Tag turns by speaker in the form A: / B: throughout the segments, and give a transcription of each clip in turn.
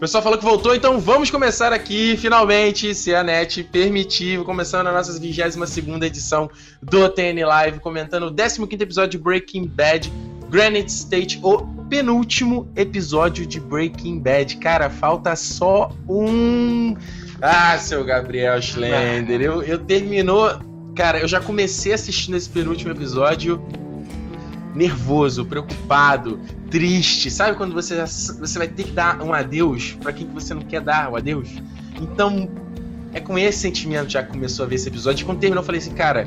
A: pessoal falou que voltou, então vamos começar aqui, finalmente, se a net permitir, começando a nossa 22 edição do TN Live, comentando o 15 episódio de Breaking Bad, Granite State, o penúltimo episódio de Breaking Bad. Cara, falta só um... Ah, seu Gabriel Schlender, eu, eu terminou... Cara, eu já comecei assistindo esse penúltimo episódio nervoso, preocupado, triste. Sabe quando você, você vai ter que dar um adeus para quem que você não quer dar o adeus? Então, é com esse sentimento já que começou a ver esse episódio. E quando terminou, eu falei assim, cara.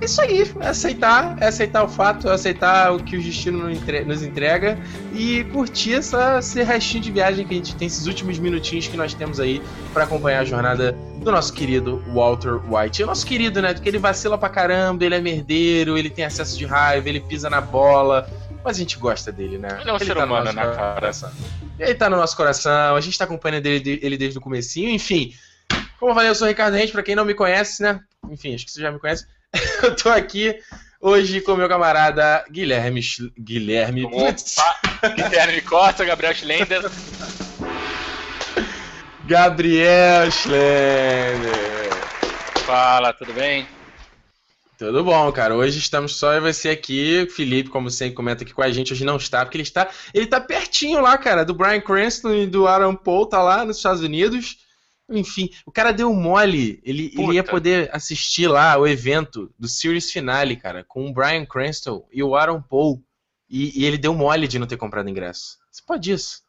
A: É isso aí, é aceitar, é aceitar o fato, é aceitar o que o destino nos entrega e curtir essa, esse restinho de viagem que a gente tem, esses últimos minutinhos que nós temos aí para acompanhar a jornada do nosso querido Walter White. É o nosso querido, né? Porque ele vacila pra caramba, ele é merdeiro, ele tem acesso de raiva, ele pisa na bola. Mas a gente gosta dele, né?
B: Ele é um ele ser tá humano, né, cara?
A: Ele tá no nosso coração, a gente tá acompanhando ele, ele desde o comecinho, enfim. Como eu falei, eu sou o Ricardo Rente, pra quem não me conhece, né? Enfim, acho que você já me conhece. eu tô aqui hoje com meu camarada Guilherme. Guilherme.
B: Opa, Guilherme Costa, Gabriel Schlender.
A: Gabriel Schlender.
B: Fala, tudo bem?
A: Tudo bom, cara. Hoje estamos só eu e você aqui. O Felipe, como sempre, comenta aqui com a gente. Hoje não está, porque ele está. Ele está pertinho lá, cara, do Brian Cranston e do Aaron Paul, tá lá nos Estados Unidos. Enfim, o cara deu mole. Ele, ele ia poder assistir lá o evento do Series Finale, cara, com o Brian Cranston e o Aaron Paul. E, e ele deu mole de não ter comprado ingresso. Você pode isso.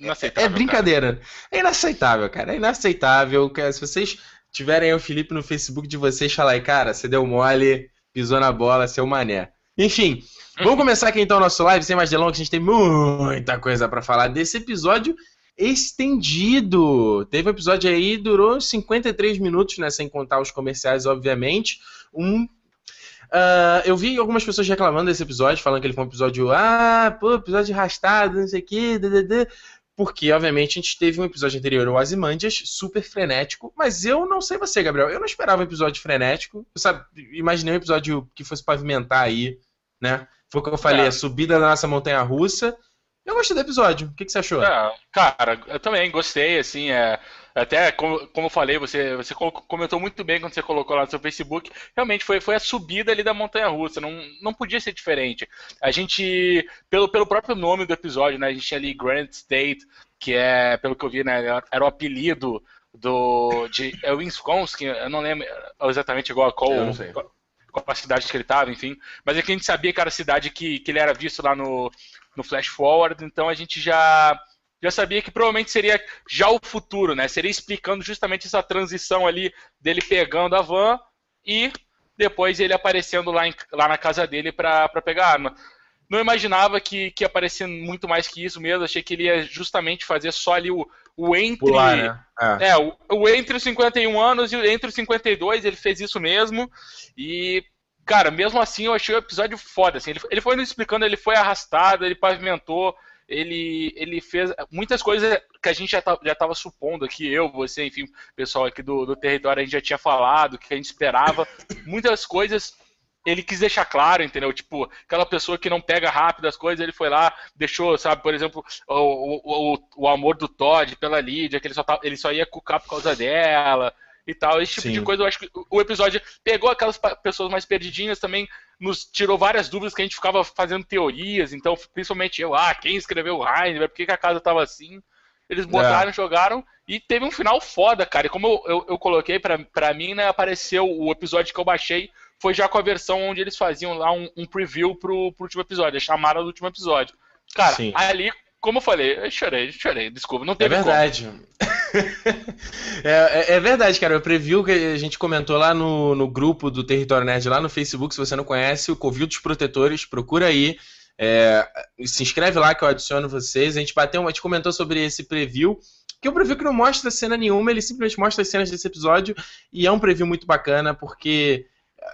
A: É, é brincadeira. Cara. É inaceitável, cara. É inaceitável. Se vocês tiverem o Felipe no Facebook de vocês, fala aí, cara, você deu mole, pisou na bola, seu mané. Enfim, vamos começar aqui então o nosso live, sem mais delongas, a gente tem muita coisa para falar desse episódio estendido. Teve um episódio aí, durou 53 minutos, né? Sem contar os comerciais, obviamente. Um. Uh, eu vi algumas pessoas reclamando desse episódio, falando que ele foi um episódio. Ah, pô, episódio arrastado, não sei o quê. Porque, obviamente, a gente teve um episódio anterior, o Azimandias, super frenético. Mas eu não sei você, Gabriel. Eu não esperava um episódio frenético. Eu sabe, imaginei um episódio que fosse pavimentar aí, né? Foi o que eu falei, é. a subida da nossa montanha russa eu gostei do episódio. O que, que você achou?
B: É, cara, eu também gostei, assim, é, até como, como eu falei, você, você comentou muito bem quando você colocou lá no seu Facebook, realmente foi, foi a subida ali da montanha russa, não, não podia ser diferente. A gente, pelo, pelo próprio nome do episódio, né, a gente tinha ali Grand State, que é, pelo que eu vi, né, era o apelido do de é Wisconsin, eu não lembro exatamente igual a qual, qual a cidade que ele estava, enfim, mas é que a gente sabia que era a cidade que, que ele era visto lá no no flash forward, então a gente já já sabia que provavelmente seria já o futuro, né? Seria explicando justamente essa transição ali dele pegando a van e depois ele aparecendo lá, em, lá na casa dele para pegar a arma. Não imaginava que, que ia aparecer muito mais que isso mesmo. Achei que ele ia justamente fazer só ali o, o entre.
A: Pular, né?
B: É, é o, o, entre os 51 anos e o entre os 52, ele fez isso mesmo. E cara, mesmo assim eu achei o episódio foda, assim, ele, ele foi nos explicando, ele foi arrastado, ele pavimentou, ele, ele fez muitas coisas que a gente já, tá, já tava supondo aqui, eu, você, enfim, o pessoal aqui do, do território, a gente já tinha falado, que a gente esperava, muitas coisas ele quis deixar claro, entendeu? Tipo, aquela pessoa que não pega rápido as coisas, ele foi lá, deixou, sabe, por exemplo, o, o, o amor do Todd pela Lídia, que ele só, tá, ele só ia cucar por causa dela, e tal. Esse tipo Sim. de coisa, eu acho que o episódio pegou aquelas pessoas mais perdidinhas também, nos tirou várias dúvidas que a gente ficava fazendo teorias. Então, principalmente eu, ah, quem escreveu o Heisenberg, por que, que a casa tava assim? Eles botaram, é. jogaram e teve um final foda, cara. E como eu, eu, eu, coloquei pra, pra mim, né, apareceu o episódio que eu baixei, foi já com a versão onde eles faziam lá um, um preview pro, pro último episódio, a chamada do último episódio. Cara, Sim. ali como eu falei, eu chorei, chorei, desculpa, não teve
A: É verdade. é, é, é, verdade, cara. O preview que a gente comentou lá no, no grupo do Território Nerd, lá no Facebook, se você não conhece, o Covil dos Protetores, procura aí. É, se inscreve lá que eu adiciono vocês. A gente bateu, a gente comentou sobre esse preview, que é um preview que não mostra cena nenhuma, ele simplesmente mostra as cenas desse episódio, e é um preview muito bacana, porque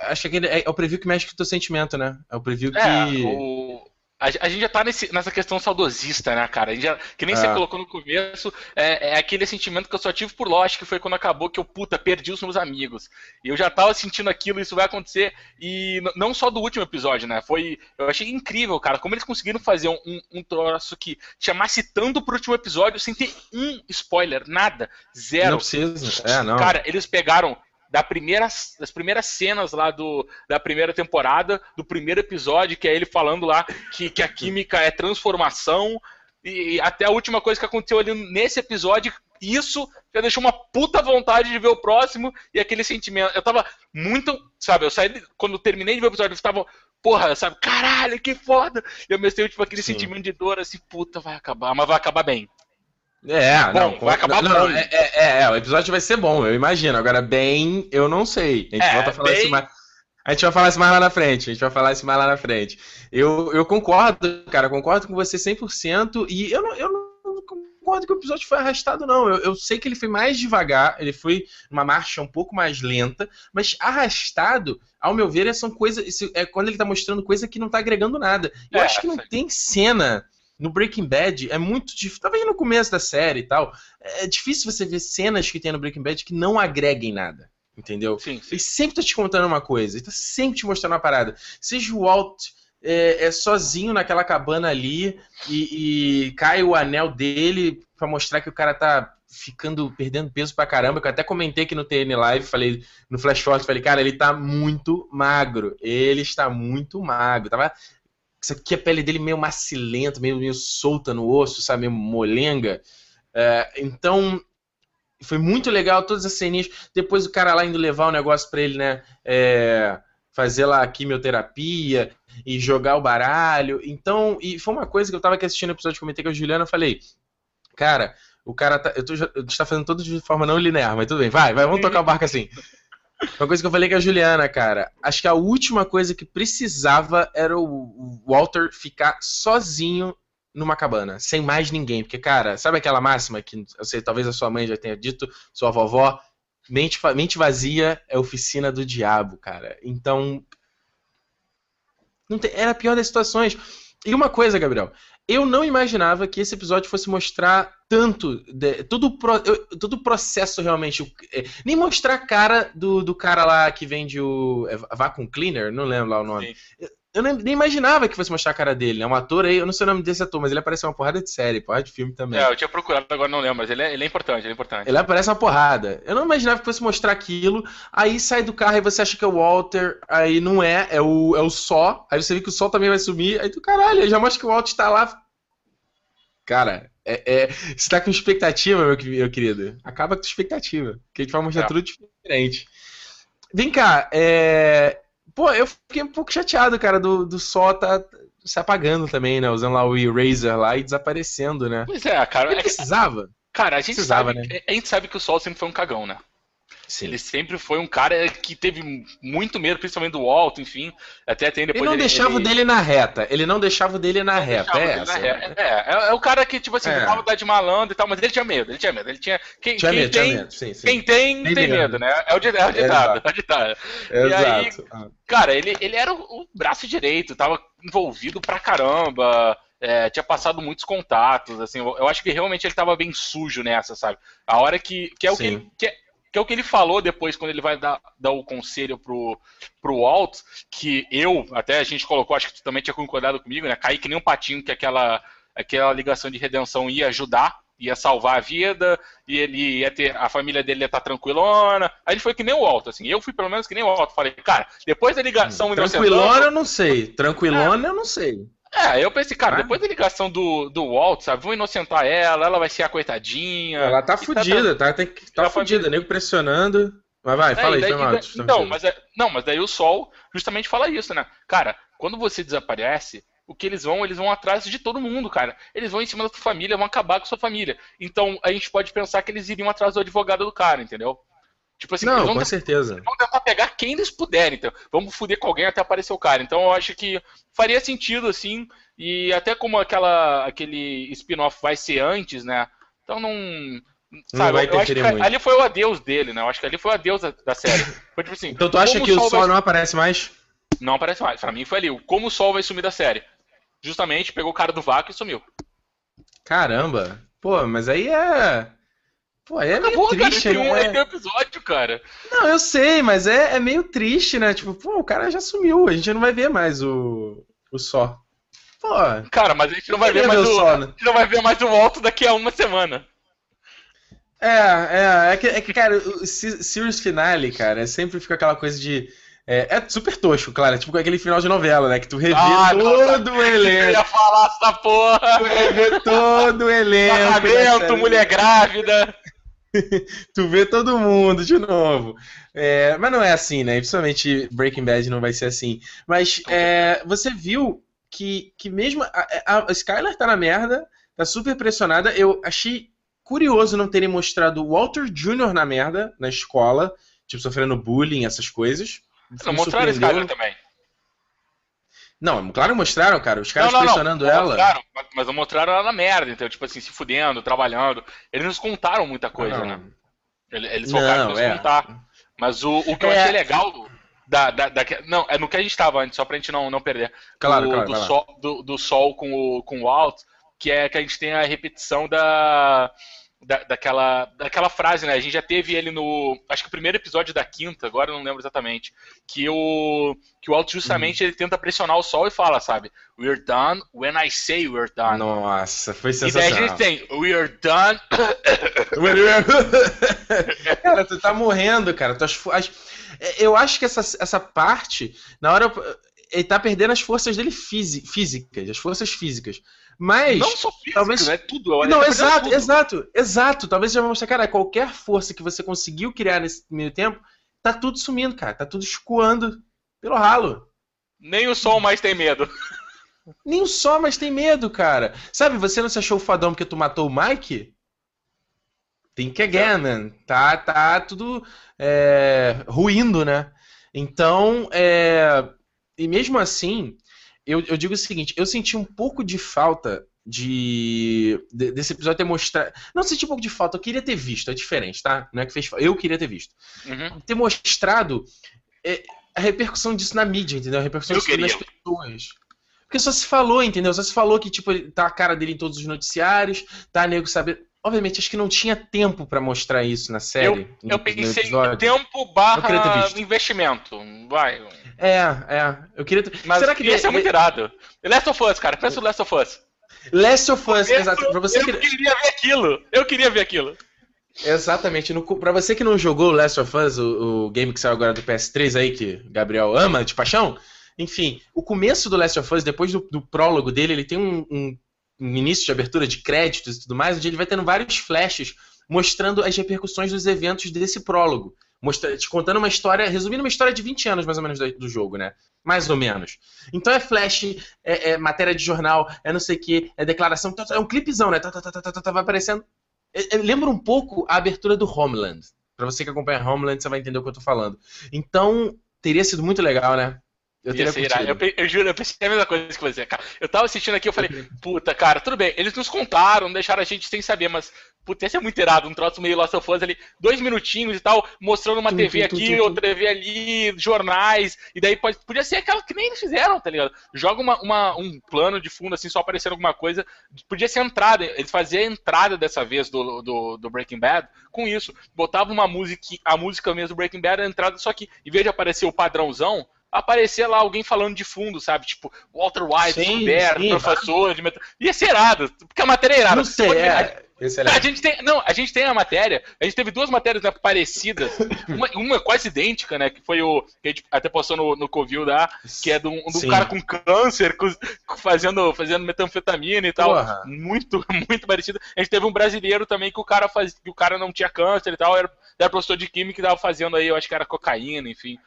A: acho que é, é o preview que mexe com o teu sentimento, né? É o preview é, que.
B: O a, gente já tá nesse, nessa questão saudosista, né, cara? Já, que nem é. você colocou no começo, é, é, aquele sentimento que eu só tive por Lost, que foi quando acabou que eu, puta, perdi os meus amigos. E eu já tava sentindo aquilo, isso vai acontecer. E não só do último episódio, né? Foi. Eu achei incrível, cara, como eles conseguiram fazer um, um, um troço que chamasse tanto pro último episódio sem ter um spoiler, nada. Zero.
A: Não precisa. É, não.
B: Cara, eles pegaram da primeira, das primeiras cenas lá do, da primeira temporada, do primeiro episódio, que é ele falando lá que, que a química é transformação, e, e até a última coisa que aconteceu ali nesse episódio, isso já deixou uma puta vontade de ver o próximo e aquele sentimento. Eu tava muito, sabe, eu saí, quando eu terminei de ver o episódio, eu tava, porra, sabe, caralho, que foda! E eu me tipo aquele Sim. sentimento de dor, assim, puta, vai acabar, mas vai acabar bem.
A: É, bom, não, vai acabar não, é, é, é, o episódio vai ser bom, eu imagino. Agora, bem, eu não sei. A gente é, volta a falar bem... isso mais. A gente vai falar isso mais lá na frente. A gente vai falar isso mais lá na frente. Eu, eu concordo, cara, concordo com você 100%. E eu não, eu não concordo que o episódio foi arrastado, não. Eu, eu sei que ele foi mais devagar, ele foi numa marcha um pouco mais lenta, mas arrastado, ao meu ver, são coisas. É quando ele tá mostrando coisa que não tá agregando nada. Eu é, acho que não tem cena no Breaking Bad é muito difícil. Tava aí no começo da série e tal. É difícil você ver cenas que tem no Breaking Bad que não agreguem nada. Entendeu?
B: Sim, sim.
A: Ele sempre tá te contando uma coisa. Ele tá sempre te mostrando uma parada. Seja o Walt é, é sozinho naquela cabana ali e, e, cai o anel dele para mostrar que o cara tá ficando perdendo peso pra caramba. Que eu até comentei aqui no TN Live, falei no Flash Forward, falei, cara, ele tá muito magro. Ele está muito magro. Tava isso aqui a pele dele meio macilenta, meio, meio solta no osso, sabe? Meio molenga. É, então, foi muito legal todas as ceninhas. Depois o cara lá indo levar o negócio pra ele, né? É, fazer lá a quimioterapia e jogar o baralho. Então, e foi uma coisa que eu tava aqui assistindo o episódio, comentei com a Juliana, eu falei, cara, o cara tá. Eu tô, a gente tá fazendo tudo de forma não linear, mas tudo bem, vai, vai, vamos tocar o barco assim. Uma coisa que eu falei com a Juliana, cara. Acho que a última coisa que precisava era o Walter ficar sozinho numa cabana, sem mais ninguém. Porque, cara, sabe aquela máxima que eu sei, talvez a sua mãe já tenha dito, sua vovó? Mente, mente vazia é oficina do diabo, cara. Então. Tem, era a pior das situações. E uma coisa, Gabriel, eu não imaginava que esse episódio fosse mostrar tanto. De, todo, todo o processo realmente. É, nem mostrar a cara do, do cara lá que vende o. É, Vacuum Cleaner, não lembro lá o nome. Sim eu nem, nem, imaginava que fosse mostrar a cara dele. É um ator aí, eu não sei o nome desse ator, mas ele aparece uma porrada de série, porrada de filme também.
B: É, eu tinha procurado, agora não lembro, mas ele é, ele é importante, ele é importante.
A: Ele aparece uma porrada. Eu não imaginava que fosse mostrar aquilo, aí sai do carro e você acha que é o Walter, aí não é, é o, é o Sol, aí você vê que o Sol também vai sumir, aí tu, caralho, já mostra que o Walter tá lá. Cara, é, é, você tá com expectativa, meu, meu querido. Acaba com expectativa, que a gente vai mostrar é. tudo diferente. Vem cá, é, Pô, eu fiquei um pouco chateado, cara, do, do Sol tá se apagando também, né? Usando lá o Eraser lá e desaparecendo, né?
B: Pois é, cara.
A: Ele precisava?
B: Cara, a gente, precisava, sabe, né? a gente sabe que o Sol sempre foi um cagão, né? Sim. Ele sempre foi um cara que teve muito medo, principalmente do alto, enfim. Até tem depois.
A: Ele não
B: ele,
A: deixava ele... dele na reta. Ele não deixava o dele na reta. É,
B: na reta. É, é, é, o cara que, tipo assim, é. tava de malandro e tal, mas ele tinha medo, ele tinha medo. Ele tinha. Quem,
A: tinha
B: quem
A: medo,
B: tem,
A: tinha medo. Sim, sim.
B: Quem tem, tem, tem medo. medo, né? É o, ditado. É o ditado. É o ditado. E aí, cara, ele, ele era o, o braço direito, tava envolvido pra caramba. É, tinha passado muitos contatos, assim, eu, acho que realmente ele estava bem sujo nessa, sabe? A hora que, que é o que, que, é, que é o que ele falou depois, quando ele vai dar, dar o conselho pro, pro Walt, que eu, até a gente colocou, acho que tu também tinha concordado comigo, né? Cair que nem um patinho que aquela, aquela ligação de redenção ia ajudar, ia salvar a vida, e ele ia ter, a família dele ia estar tranquilona. Aí ele foi que nem o Walt, assim. Eu fui pelo menos que nem o Walt. Falei, cara, depois da ligação.
A: Tranquilona eu não sei. Tranquilona é. eu não sei.
B: É, eu pensei, cara, ah. depois da ligação do, do Walt, sabe, vão inocentar ela, ela vai ser a coitadinha.
A: Ela tá, tá fudida, tá, tá, tá fudida, nego pressionando. Mas vai, é, fala aí, daí,
B: daí, Então, mas é, não, mas daí o Sol justamente fala isso, né? Cara, quando você desaparece, o que eles vão, eles vão atrás de todo mundo, cara. Eles vão em cima da sua família, vão acabar com a sua família. Então, a gente pode pensar que eles iriam atrás do advogado do cara, entendeu?
A: Tipo assim, não, com tentar, certeza.
B: Vão tentar pegar quem eles puderem, então. Vamos foder com alguém até aparecer o cara. Então eu acho que faria sentido, assim, e até como aquela, aquele spin-off vai ser antes, né? Então não. Sabe,
A: não vai
B: que muito. ali foi o adeus dele, né? Eu acho que ali foi o adeus da, da série. Foi
A: tipo assim. então tu acha que o Sol, vai... não aparece mais?
B: Não aparece mais. Pra mim foi ali. Como o Sol vai sumir da série. justamente pegou o cara do vácuo e sumiu.
A: Caramba! Pô, mas aí é. Pô, é
B: Acabou,
A: meio triste,
B: cara, tem um episódio, cara.
A: Não, eu sei, mas é, é meio triste, né? Tipo, pô, o cara já sumiu, a gente não vai ver mais o, o Só. Pô,
B: Cara, mas a gente não vai ver
A: queria
B: mais
A: ver
B: o.
A: Só,
B: A
A: né?
B: gente não vai ver mais o Walto daqui a uma semana.
A: É, é, é que, é que, cara, o Se- Series Finale, cara, sempre fica aquela coisa de. É, é super tosco, claro, é tipo aquele final de novela, né? Que tu revê
B: Ah, não,
A: todo o
B: Eu
A: elenco.
B: ia falar essa porra.
A: Tu revê todo o elenco.
B: Casamento, mulher grávida.
A: Tu vê todo mundo de novo. É, mas não é assim, né? Principalmente Breaking Bad não vai ser assim. Mas é, você viu que, que mesmo. A, a, a Skylar tá na merda, tá super pressionada. Eu achei curioso não terem mostrado o Walter Jr. na merda, na escola, tipo, sofrendo bullying, essas coisas.
B: Não mostraram
A: surpreendeu.
B: cara também.
A: Não, claro mostraram, cara. Os caras
B: não, não,
A: pressionando
B: não.
A: ela.
B: Mostraram, mas- não mostraram ela na merda, então, tipo assim, se fudendo, trabalhando. Eles nos contaram muita coisa,
A: Não.
B: né? Eles, focaram nos
A: é.
B: contar. Mas o, o que eu
A: É.
B: achei legal da, da, da- Não, é no que a gente tava antes, só pra gente não, não perder.
A: Claro,
B: do,
A: claro,
B: do,
A: lá.
B: sol, do, do sol com o, com o Walt, que é que a gente tem a repetição da, da, daquela, daquela frase, né? A gente já teve ele no. Acho que o primeiro episódio da quinta, agora eu não lembro exatamente. Que o, que o Walt justamente
A: Uhum.
B: ele tenta pressionar o sol e fala, sabe? We're done when I say we're done.
A: Nossa, foi
B: e daí a
A: sensacional.
B: gente tem We're done.
A: cara, tu tá morrendo, cara. Tuas fo- as- é, Eu acho que essa, essa parte, na hora. Ele tá perdendo as forças dele fisi- físicas, as forças físicas. Mas.
B: Não só físico,
A: talvez-
B: né? Tudo. ele
A: Não,
B: tá
A: exato,
B: tudo.
A: exato, exato. Talvez já mostrar, cara, qualquer força que você conseguiu criar nesse meio tempo, tá tudo sumindo, cara. Tá tudo escoando pelo ralo.
B: Nem o sol mais tem medo.
A: Nem o só, mas tem medo, cara. Sabe, você não se achou fadão porque tu matou o Mike? Think again, man. Tá, tá tudo é, ruindo, né? Então, é, e mesmo assim, eu, eu digo o seguinte, eu senti um pouco de falta de, de- desse episódio ter mostrado. Não senti um pouco de falta, eu queria ter visto, é diferente, tá? Não é que fez falta, eu queria ter visto.
B: Uhum.
A: Ter mostrado é, a repercussão disso na mídia, entendeu? A repercussão
B: Eu
A: disso nas
B: queria.
A: pessoas. Porque só se falou, entendeu? Só se falou que, tipo, tá a cara dele em todos os noticiários, tá nego sabendo. Obviamente, acho que não tinha tempo pra mostrar isso na série.
B: Eu
A: no
B: pensei em tempo
A: Eu
B: barra investimento. Vai.
A: É, é. Eu queria.
B: Mas
A: Será que
B: ia ser
A: de-
B: muito irado. Last of Us, cara. Pensa no Last of Us.
A: Last of Us,
B: Eu-
A: exato. Pra você
B: eu
A: que...
B: queria ver aquilo. Eu queria ver aquilo.
A: Exatamente. No... Pra você que não jogou Last of Us, o, o game que saiu agora do PS3 aí, que Gabriel ama de paixão, enfim, o começo do Last of Us, depois do, do prólogo dele, ele tem um- um início de abertura de créditos e tudo mais, onde ele vai tendo vários flashes mostrando as repercussões dos eventos desse prólogo. Mostra, te contando uma história, resumindo uma história de 20 anos mais ou menos do, do jogo, né? Mais ou menos. Então é flash, é, é matéria de jornal, é não sei o que, é declaração, tá, tá, é um clipezão, né? Tá, tá, tá, tá, tá, tá, vai aparecendo. É- é- lembra um pouco a abertura do Homeland. Pra você que acompanha Homeland, você vai entender o que eu tô falando. Então, teria sido muito legal, né? Eu
B: Ia
A: teria
B: eu, eu juro, eu pensei a mesma coisa que você, cara. Eu tava assistindo aqui, eu falei, puta, cara, tudo bem, eles nos contaram, deixaram a gente sem saber, mas, puta, ia ser muito irado, um troço meio Last of Us ali, dois minutinhos e tal, mostrando uma
A: Tum,
B: TV
A: tum, tum,
B: aqui,
A: tum,
B: outra TV ali, jornais, e daí pode, podia ser aquela que nem eles fizeram, tá ligado? Joga uma, uma- um plano de fundo, assim, só aparecendo alguma coisa, podia ser a entrada, eles faziam a entrada dessa vez do, do, do Breaking Bad com isso, botava uma música, a música mesmo do Breaking Bad, a entrada, só que, em vez de aparecer o padrãozão, aparecer lá alguém falando de fundo, sabe? Tipo, Walter White,
A: Sim,
B: descoberto,
A: sim,
B: professor de metal. Ia ser irado, porque a matéria é irada.
A: Não sei, é. É
B: A gente tem, não, a gente tem a matéria, a gente teve duas matérias né, parecidas, uma, uma quase idêntica, né, que foi o, que a gente até postou no, no Covil lá, que é de um, cara com câncer, com- fazendo, fazendo metanfetamina e tal,
A: Porra.
B: muito, muito parecido. A gente teve um brasileiro também que o cara, faz, que o cara não tinha câncer e tal, era, era professor de química e tava fazendo aí, eu acho que era cocaína, enfim.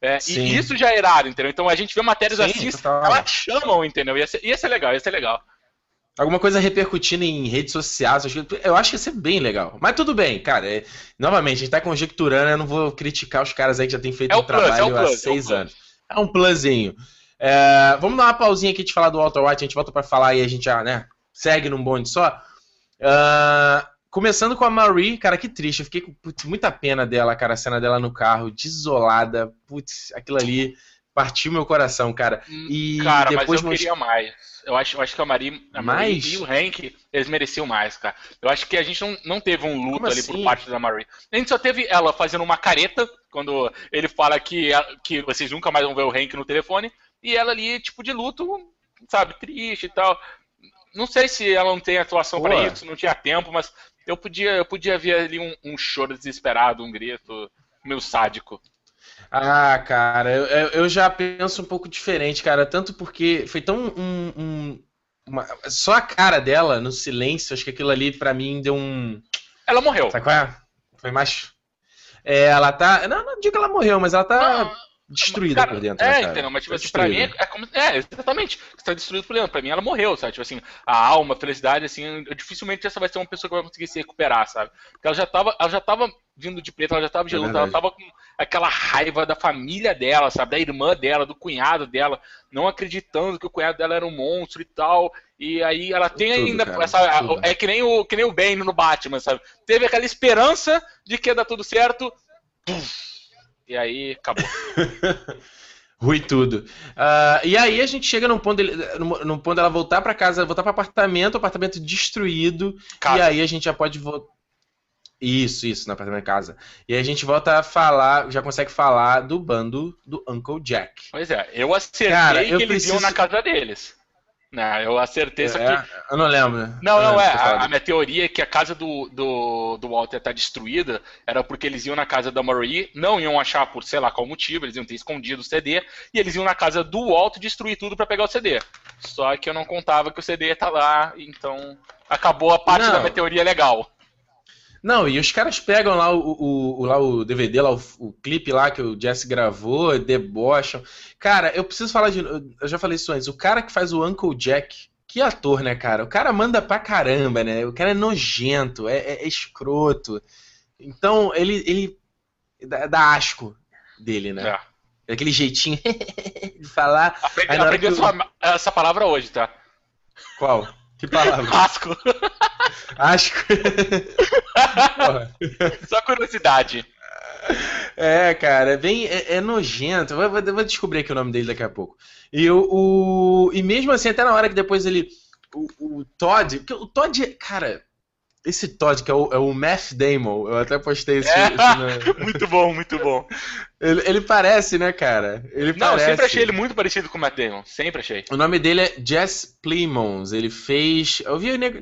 B: É, e isso já é irado, entendeu? Então a gente vê matérias
A: Sim,
B: assim,
A: total.
B: elas chamam, entendeu? Ia ser, ia ser legal, ia ser legal.
A: Alguma coisa repercutindo em redes sociais, eu acho que- ia ser bem legal. Mas tudo bem, cara. é- novamente, a gente tá conjecturando, eu não vou criticar os caras aí que já têm feito
B: É
A: um
B: o plus,
A: trabalho
B: é plus,
A: há
B: é
A: seis anos. É um plusinho. É, vamos dar uma pausinha aqui de falar do Walter White, a gente volta pra falar e a gente já, né, segue num bonde só. Ah, começando com a Marie, cara, que triste. Eu fiquei com putz, muita pena dela, cara, a cena dela no carro, desolada. Putz, aquilo ali partiu meu coração, cara. Hum, e
B: cara, depois mas eu queria mais. Eu acho, eu acho que a Marie, a Marie e o Hank, eles mereciam mais, cara. Eu acho que a gente não, não teve um luto Como ali assim? por parte da Marie. A gente só teve ela fazendo uma careta quando ele fala que, que vocês nunca mais vão ver o Hank no telefone. E ela ali, tipo, de luto, sabe, triste e tal. Não sei se ela não tem atuação para isso, não tinha tempo, mas eu podia, eu podia ver ali um, um choro desesperado, um grito meio sádico.
A: Ah, cara, eu, eu já penso um pouco diferente, cara. Tanto porque foi tão um, um uma... só a cara dela no silêncio, acho que aquilo ali para mim deu um.
B: Ela morreu.
A: Sabe qual é? Foi mais. É, ela tá. Não, não digo que ela morreu, mas ela tá. Não destruída cara, por dentro.
B: É, né, entendeu? Mas, tipo assim, pra mim é, é, como. É, exatamente. Você tá destruído por dentro. Pra mim ela morreu, sabe? Tipo assim, a alma, a felicidade, assim, dificilmente essa vai ser uma pessoa que vai conseguir se recuperar, sabe? Porque ela já tava, ela já tava vindo de preto, ela já tava de é luta, ela tava com aquela raiva da família dela, sabe? Da irmã dela, do cunhado dela, não acreditando que o cunhado dela era um monstro e tal. E aí ela tem tudo, ainda cara, essa. É que nem, o, que nem o Bane no Batman, sabe? Teve aquela esperança de que ia dar tudo certo. Puf, e aí acabou.
A: Rui tudo. Uh, e aí a gente chega num ponto, dele, num, num ponto dela voltar para casa, voltar para apartamento, apartamento destruído. Casa. E aí a gente já pode voltar. Isso, isso, no apartamento de casa. E aí a gente volta a falar, já consegue falar do bando do Uncle Jack.
B: Pois é, eu acertei Cara, eu que eles preciso... iam na casa deles. Não, eu acertei isso
A: é, aqui. Eu não lembro.
B: Não, não, é. A, a, minha teoria é que a casa do, do, do Walter tá destruída era porque eles iam na casa da Marie, não iam achar por sei lá qual motivo, eles iam ter escondido o CD, e eles iam na casa do Walter destruir tudo para pegar o CD. Só que eu não contava que o CD tá lá, então acabou a parte não. da minha teoria legal.
A: Não, e os caras pegam lá o, o, o lá o DVD, lá o, o, clipe lá que o Jesse gravou, debocham. Cara, eu preciso falar de. Eu já falei isso antes. O cara que faz o Uncle Jack, que ator, né, cara? O cara manda pra caramba, né? O cara é nojento, é, é, é escroto. Então, ele, ele dá, dá asco dele, né? É. Aquele jeitinho de falar.
B: Aprendi, aprendi essa, essa palavra hoje, tá?
A: Qual? Que palavra?
B: Asco.
A: Asco.
B: Só curiosidade.
A: É, cara, é bem. É, é nojento. Vou, vou, descobrir aqui o nome dele daqui a pouco. E, o, o, e mesmo assim, até na hora que depois ele. O, o Todd. O Todd, cara, esse Todd, que é o, é o Math Damon, eu até postei esse. É,
B: esse muito bom, muito bom.
A: Ele, ele, parece, né, cara? Ele
B: Não,
A: parece...
B: eu sempre achei ele muito parecido com o Matt Damon. Sempre achei.
A: O nome dele é Jess Plemons. Ele fez. Eu vi o nego.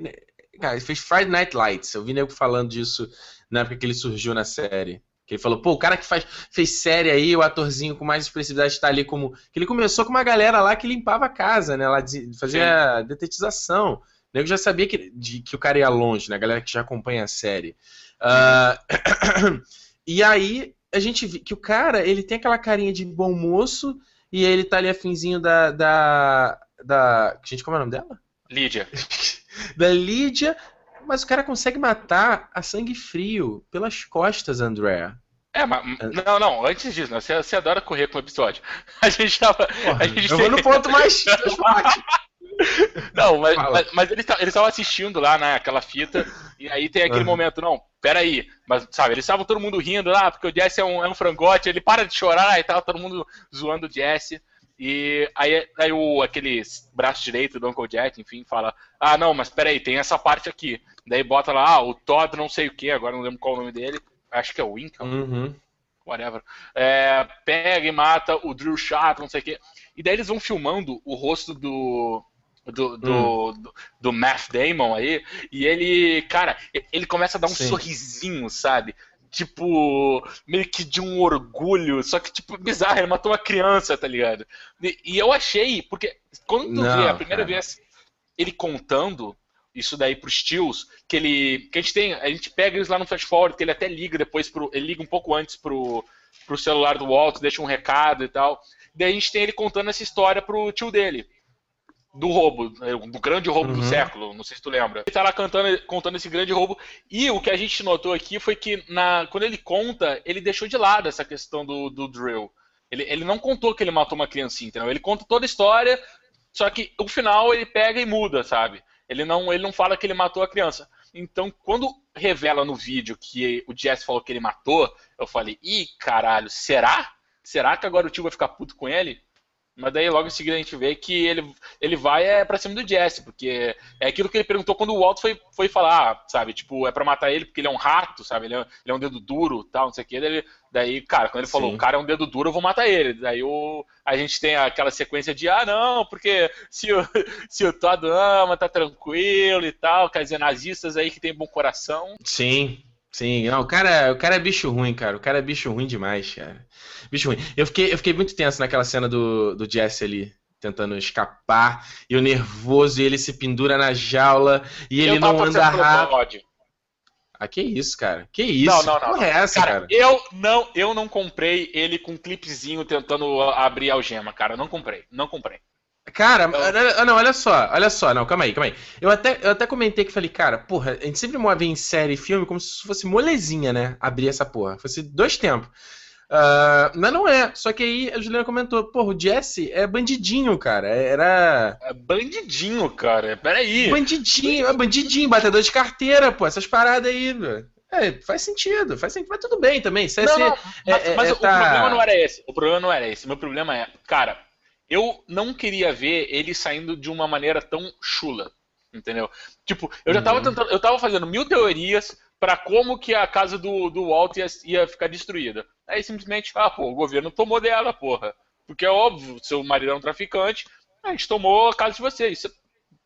A: Cara, ele fez Friday Night Lights. Eu vi o nego falando disso na época que ele surgiu na série. Que ele falou, pô, o cara que faz, fez série aí, o atorzinho com mais expressividade está ali como. Que ele começou com uma galera lá que limpava a casa, né? Lá de, fazia Sim. detetização nego já sabia que, de, que o cara ia longe, né? A galera que já acompanha a série. Uh, e aí a gente vê que o cara, ele tem aquela carinha de bom moço e ele tá ali afinzinho da. da. da. Gente, como é o nome dela?
B: Lídia.
A: da Lídia, mas o cara consegue matar a sangue frio pelas costas, André.
B: É, mas. Não, não, antes disso, né? você, você adora correr com o episódio. A gente tava.
A: Porra,
B: a gente
A: eu tem... vou no ponto mais.
B: Não, mas, mas, mas, eles estavam assistindo lá, né, aquela fita, e aí tem aquele uhum. momento, não, peraí, mas sabe, eles estavam todo mundo rindo lá, porque o Jesse é um, é um frangote, ele para de chorar e tal, todo mundo zoando o Jesse. E aí, aí o, aquele braço direito do Uncle Jack, enfim, fala: Ah, não, mas peraí, tem essa parte aqui. Daí bota lá, ah, o Todd não sei o que, agora não lembro qual o nome dele. Acho que é o Winkle.
A: Uhum.
B: Whatever. É, pega e mata o Drew Sharp, não sei o que. E daí eles vão filmando o rosto do, do, do, hum. do, do, Matt Damon aí, e ele, cara, ele começa a dar um Sim. sorrisinho, sabe? Tipo, meio que de um orgulho, só que, tipo, bizarro, ele matou uma criança, tá ligado? E, e eu achei, porque quando tu Não, vê a primeira cara. vez ele contando isso daí pros tios, que ele. Que a gente tem. A gente pega eles lá no flash forward, que ele até liga depois pro. Ele liga um pouco antes pro, pro celular do Walt, deixa um recado e tal. Daí a gente tem ele contando essa história pro tio dele do roubo, né, do grande roubo uhum. do século, não sei se tu lembra. Ele tá lá cantando, contando esse grande roubo, e o que a gente notou aqui foi que na, quando ele conta, ele deixou de lado essa questão do, do drill. Ele, ele não contou que ele matou uma criancinha, entendeu? Ele conta toda a história, só que o final ele pega e muda, sabe? Ele não, ele não fala que ele matou a criança. Então, quando revela no vídeo que o Jess falou que ele matou, eu falei, ih, caralho, será? Será que agora o tio vai ficar puto com ele? Mas daí logo em seguida a gente vê que ele, ele vai é, pra cima do Jesse, porque é aquilo que ele perguntou quando o Walt foi, foi falar, sabe? Tipo, é pra matar ele porque ele é um rato, sabe? Ele é, ele é um dedo duro tal, não sei o que. Daí, daí, cara, quando ele falou, o cara é um dedo duro, eu vou matar ele. Daí o, a gente tem aquela sequência de, ah, não, porque se o, se o Todd ama, tá tranquilo e tal, quer dizer, nazistas aí que tem bom coração.
A: Sim, sim. Não, o cara, o cara é bicho ruim, cara. O cara é bicho ruim demais, cara. Bicho ruim. Eu fiquei, eu fiquei muito tenso naquela cena do, do Jesse ali, tentando escapar, e o nervoso, e ele se pendura na jaula, e ele não anda rápido. Ah, que isso, cara? Que isso?
B: Não, não, não. não. É essa, cara, cara, Eu não, eu não comprei ele com um clipezinho tentando abrir a algema, cara. Não comprei, não comprei.
A: Cara, então... não, olha só, olha só, não, calma aí, calma aí. Eu até, eu até comentei que falei, cara, porra, a gente sempre move em série e filme como se fosse molezinha, né? Abrir essa porra. Fosse dois tempos. Uh, mas não é. Só que aí a Juliana comentou, porra, o Jesse é bandidinho, cara. Era.
B: É bandidinho, cara. Peraí.
A: Bandidinho, é bandidinho, batedor de carteira, pô. Essas paradas aí, velho. É, faz sentido, faz sentido, mas tudo bem também.
B: Se não, não, é, mas, é, mas é, o tá... problema não era esse. O problema não era esse. Meu problema é, cara, eu não queria ver ele saindo de uma maneira tão chula. Entendeu? Tipo, eu já tava uhum. tentando. Eu tava fazendo mil teorias para como que a casa do, do Walt ia, ia, ficar destruída. Aí simplesmente, ah, pô, o governo tomou dela, porra. Porque é óbvio, seu marido é um traficante, a gente tomou a casa de vocês. Isso é,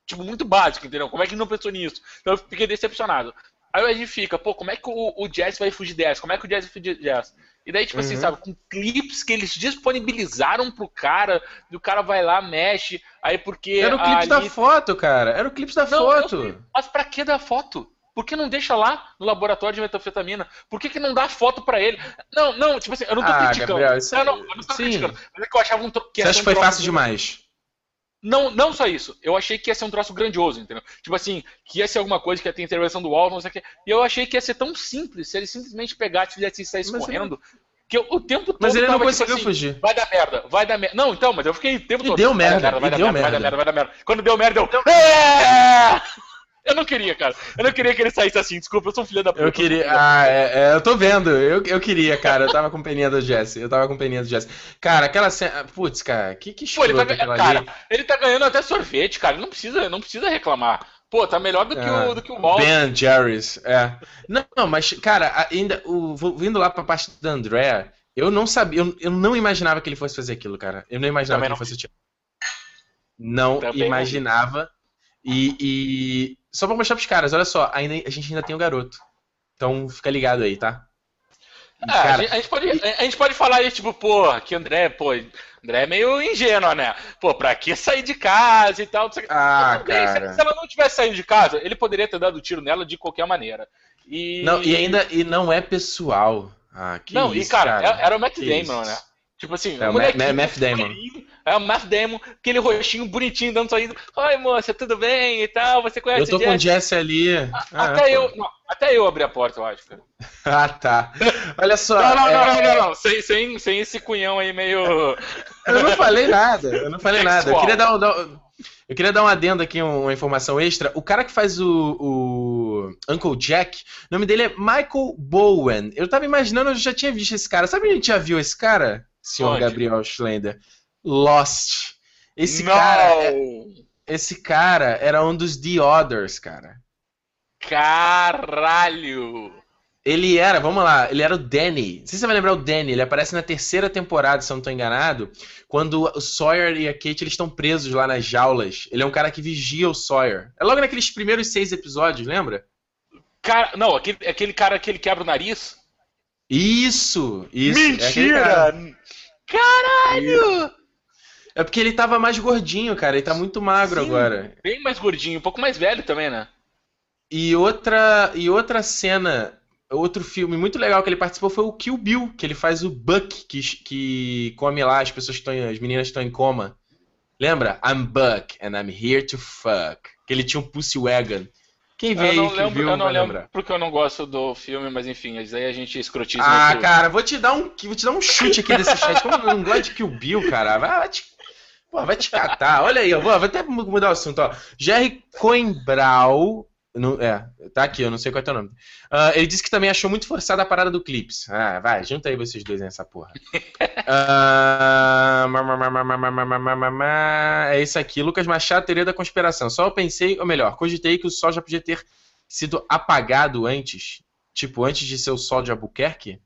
B: tipo, muito básico, entendeu? Como é que não pensou nisso? Então eu fiquei decepcionado. Aí a gente fica, pô, como é que o, o Jazz vai fugir dessa? Como é que o Jazz vai fugir dessa? E daí, tipo assim, uhum. assim, sabe, com clipes que eles disponibilizaram pro cara, e o cara vai lá, mexe, aí porque.
A: Era o clipe da foto, cara. Era o clipe da não, foto.
B: mas pra que da foto? Por que não deixa lá no laboratório de metanfetamina? Por que, que não dá foto para ele? Não, não, tipo assim, eu não tô ah, criticando. Gabriel, isso... não, não, eu não tô Sim. criticando. Mas é que eu achava um
A: que Você acha que foi fácil demais?
B: Não, não só isso. Eu achei que ia ser um troço grandioso, entendeu? Tipo assim, que ia ser alguma coisa que ia ter intervenção do Walton, não sei o quê. E eu achei que ia ser tão simples se ele simplesmente pegasse e fizesse sair escorrendo. Que eu, o tempo todo.
A: Mas ele não tava, conseguiu tipo assim, fugir.
B: Vai dar merda, vai dar merda. Não, então, mas eu fiquei o tempo
A: e
B: todo.
A: Deu merda, vai dar merda, vai,
B: dar merda, vai dar merda, vai dar merda. Quando deu merda, eu. Deu... É! Eu não queria, cara. Eu não queria que ele saísse assim. Desculpa, eu sou um filho da puta.
A: Eu queria. Ah, é, é, eu tô vendo. Eu, eu queria, cara. Eu tava com peninha do Jesse. Eu tava com peninha do Jesse. Cara, aquela cena. Putz, cara, que, que Pô,
B: ele tá, cara, ali. ele tá ganhando até sorvete, cara. Ele não precisa, não precisa reclamar. Pô, tá melhor do que o do que o Walt.
A: Ben Jerry's, é. Não, não, mas, cara, ainda. O, vindo lá pra parte da Andrea, eu não sabia. Eu, eu não imaginava que ele fosse fazer aquilo, cara. Eu não imaginava Também que ele fosse. Não Também imaginava. Não. E, e, só pra mostrar pros caras, olha só, ainda, a gente ainda tem o garoto. Então fica ligado aí, tá?
B: E, é, cara, a, gente, pode, a gente pode falar aí, tipo, pô, que André, pô, André é meio ingênuo, né? Pô, pra que sair de casa e tal?
A: Ah, cara.
B: Se ela não tivesse saído de casa, ele poderia ter dado tiro nela de qualquer maneira. E,
A: não, e ainda e não é pessoal. Ah, que
B: não,
A: isso,
B: e cara, cara, era o Matt Damon, né? Tipo assim,
A: é, o Matt Damon.
B: É o Matt Damon, aquele rostinho bonitinho, dando sorriso. Oi, moça, tudo bem e tal? Você conhece
A: Eu tô com o Jesse ali.
B: Ah, até, eu, não, até eu abri a porta, eu acho, cara.
A: ah, tá. Olha só.
B: Não, não, é... não, não, não, não, Sem, sem, sem esse cunhão aí meio.
A: eu não falei nada. Eu não falei nada. Eu queria dar, dar, eu queria dar um adendo aqui, uma informação extra. O cara que faz o, o Uncle Jack, o nome dele é Michael Bowen. Eu tava imaginando, eu já tinha visto esse cara. Sabe onde a gente já viu esse cara? senhor Onde? Gabriel Schlender. Lost. Esse Não. cara. É, esse cara era um dos The Others, cara.
B: Caralho!
A: Ele era, vamos lá, ele era o Danny. Não sei se você vai lembrar o Danny, ele aparece na terceira temporada, se eu não estou enganado, quando o Sawyer e a Kate eles estão presos lá nas jaulas. Ele é um cara que vigia o Sawyer. É logo naqueles primeiros seis episódios, lembra?
B: Cara, não, aquele, aquele cara que ele quebra o nariz.
A: Isso! Isso!
B: É Mentira! É Caralho!
A: É porque ele tava mais gordinho, cara. Ele tá muito magro Sim, agora.
B: Bem mais gordinho, um pouco mais velho também, né?
A: E outra, e outra cena, outro filme muito legal que ele participou foi o Kill Bill, que ele faz o Buck, que, que come lá as pessoas estão, as meninas estão em coma. Lembra? I'm Buck and I'm here to fuck. Que ele tinha um Pussy Wagon. Quem vê eu aí que lembro, viu,
B: eu não lembro lembrar. porque eu não gosto do filme, mas enfim, aí a gente escrotiza.
A: Ah, cara, vou te dar um, vou te dar um chute aqui desse chat. Como eu não gosto de Kill Bill, cara, vai, vai te, pô, vai te catar. Olha aí, eu vou, vou até mudar o assunto, ó. Jerry Coimbral Não, é, tá aqui, eu não sei qual é o teu nome. Uh, ele disse que também achou muito forçada a parada do Clips. Ah, vai, junta aí vocês dois nessa porra. uh, é isso aqui. Lucas Machado, teoria da conspiração. Só eu pensei, ou melhor, cogitei que o sol já podia ter sido apagado antes. Tipo, antes de ser o sol de Albuquerque.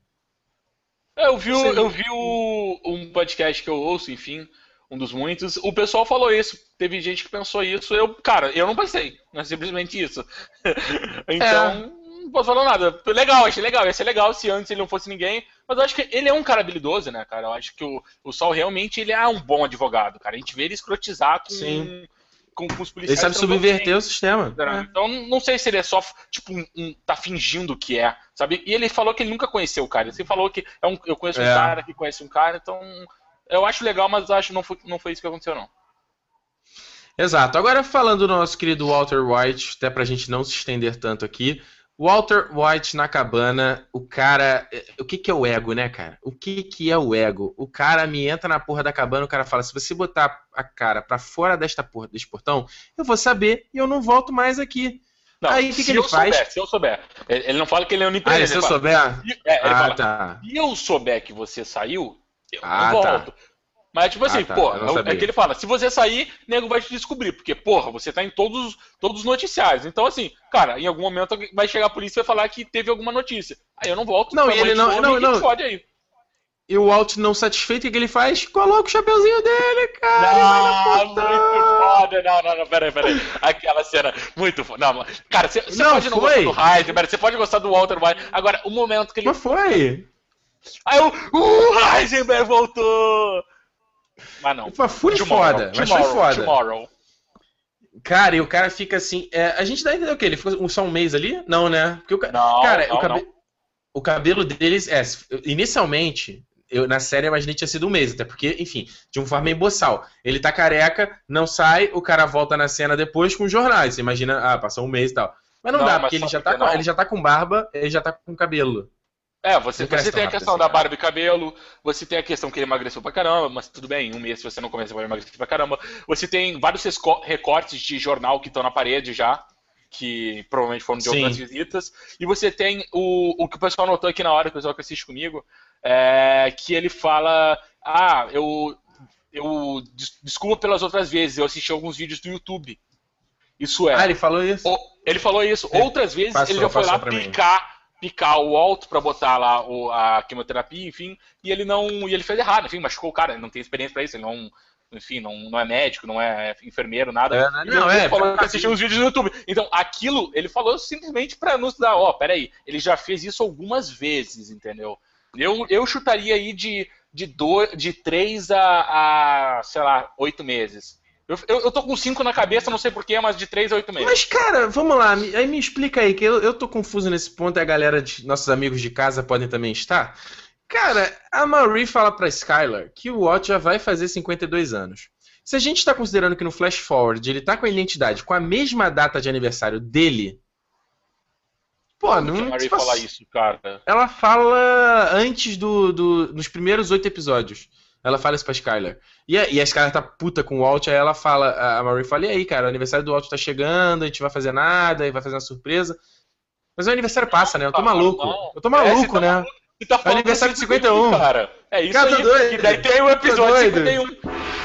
B: Eu vi, eu vi o, um podcast que eu ouço, enfim, um dos muitos. O pessoal falou isso. Teve gente que pensou isso. Eu, cara, eu não pensei. Não é simplesmente isso. então, é. não posso falar nada. Legal, achei legal. Ia ser legal se antes ele não fosse ninguém. Mas eu acho que ele é um cara habilidoso, né, cara? Eu acho que o, o Sol realmente ele é um bom advogado, cara. A gente vê ele escrotizar com.
A: Sim. Com, com os policiais. Ele sabe subverter o sistema.
B: É. Então, não sei se ele é só, tipo, um, um, tá fingindo que é, sabe? E ele falou que ele nunca conheceu o cara. Ele falou que é um, eu conheço um é. cara que conhece um cara, então eu acho legal, mas acho que não foi, não foi isso que aconteceu, não.
A: Exato. Agora falando do nosso querido Walter White, até pra gente não se estender tanto aqui. Walter White na cabana, o cara. Eh, o que, que é o ego, né, cara? O que, que é o ego? O cara me entra na porra da cabana, o cara fala: se você botar a cara pra fora desta porra desse portão, eu vou saber e eu não volto mais aqui.
B: Não, Aí o que, que ele faz? Souber, se eu souber. Ele não fala que ele é onipresente.
A: Ah, se eu fala, souber?
B: É, ah, fala, tá. Se eu souber que você saiu, ah, não volto. Tá. Mas, tipo assim, ah, tá. pô, é que ele fala, se você sair, nego vai te descobrir, porque, porra, você tá em todos, todos os noticiários. Então, assim, cara, em algum momento vai chegar a polícia e vai falar que teve alguma notícia. Aí eu não volto,
A: não, ele não, não, não. Pode aí. E o Walt não satisfeito, o que ele faz? Coloca o chapeuzinho dele, cara.
B: Não, muito foda. Não, não, não, peraí, peraí. Aquela cena, muito foda. Não, cara, você, pode não gostar do você pode gostar do Walter White. Agora, o momento que ele.
A: Mas foi.
B: Aí o, o Heisenberg voltou. Mas não.
A: Foi
B: tomorrow,
A: foda. Tomorrow, mas foi foda. Tomorrow. Cara, e o cara fica assim. É, a gente dá a entender o quê? Ele ficou só um mês ali? Não, né? Porque o, não, cara, não, o, cabe... o, cabelo deles. É, inicialmente, eu, na série eu imaginei que tinha sido um mês, até porque, enfim, de uma forma boçal. Ele tá careca, não sai, o cara volta na cena depois com jornais. Você imagina, ah, passou um mês e tal. Mas não, não dá, porque ele já, tá com, ele já tá com barba, ele já tá com cabelo.
B: É, você, você tem a questão assim, da barba e cabelo, você tem a questão que ele emagreceu pra caramba, mas tudo bem, em um mês você não começa a emagrecer pra caramba. Você tem vários recortes de jornal que estão na parede já, que provavelmente foram de Sim. outras visitas. E você tem o, o que o pessoal notou aqui na hora, o pessoal que assiste comigo, é que ele fala: Ah, eu, eu desculpa pelas outras vezes, eu assisti alguns vídeos do YouTube. Isso é.
A: Ah, ele falou isso?
B: ele falou isso. Outras vezes passou, ele já foi lá picar picar o alto para botar lá o, a quimioterapia, enfim, e ele não. E ele fez errado, enfim, machucou o cara, ele não tem experiência para isso, ele não. Enfim, não, não é médico, não é enfermeiro, nada. É,
A: não, não é.
B: falou que assistiu uns vídeos no YouTube. Então, aquilo, ele falou simplesmente para nos dar, ó, oh, peraí, ele já fez isso algumas vezes, entendeu? Eu, eu chutaria aí de, de, do, de 3 a, a, sei lá, 8 meses. Eu, eu, eu, tô com 5 na cabeça, não sei porquê, mas de 3 a 8 meses.
A: Mas, cara, vamos lá, aí me explica aí, que eu, eu tô confuso nesse ponto e a galera de nossos amigos de casa podem também estar. Cara, a Marie fala pra Skylar que o Watt já vai fazer 52 anos. Se a gente está considerando que no Flash Forward ele tá com a identidade com a mesma data de aniversário dele. Pô, não. A
B: Marie fala isso, cara.
A: Ela fala antes do, do, dos primeiros oito episódios. Ela fala isso pra Skylar. E a, e a Skylar tá puta com o Walt, aí ela fala, a Marie fala, e aí, cara, o aniversário do Walt tá chegando, a gente vai fazer nada, vai fazer uma surpresa. Mas o aniversário passa, né? Eu tô maluco. Eu tô maluco, é, né? Você tá é aniversário de 51.
B: Cara. É isso
A: cara,
B: aí.
A: Doido.
B: E daí tem o episódio 51.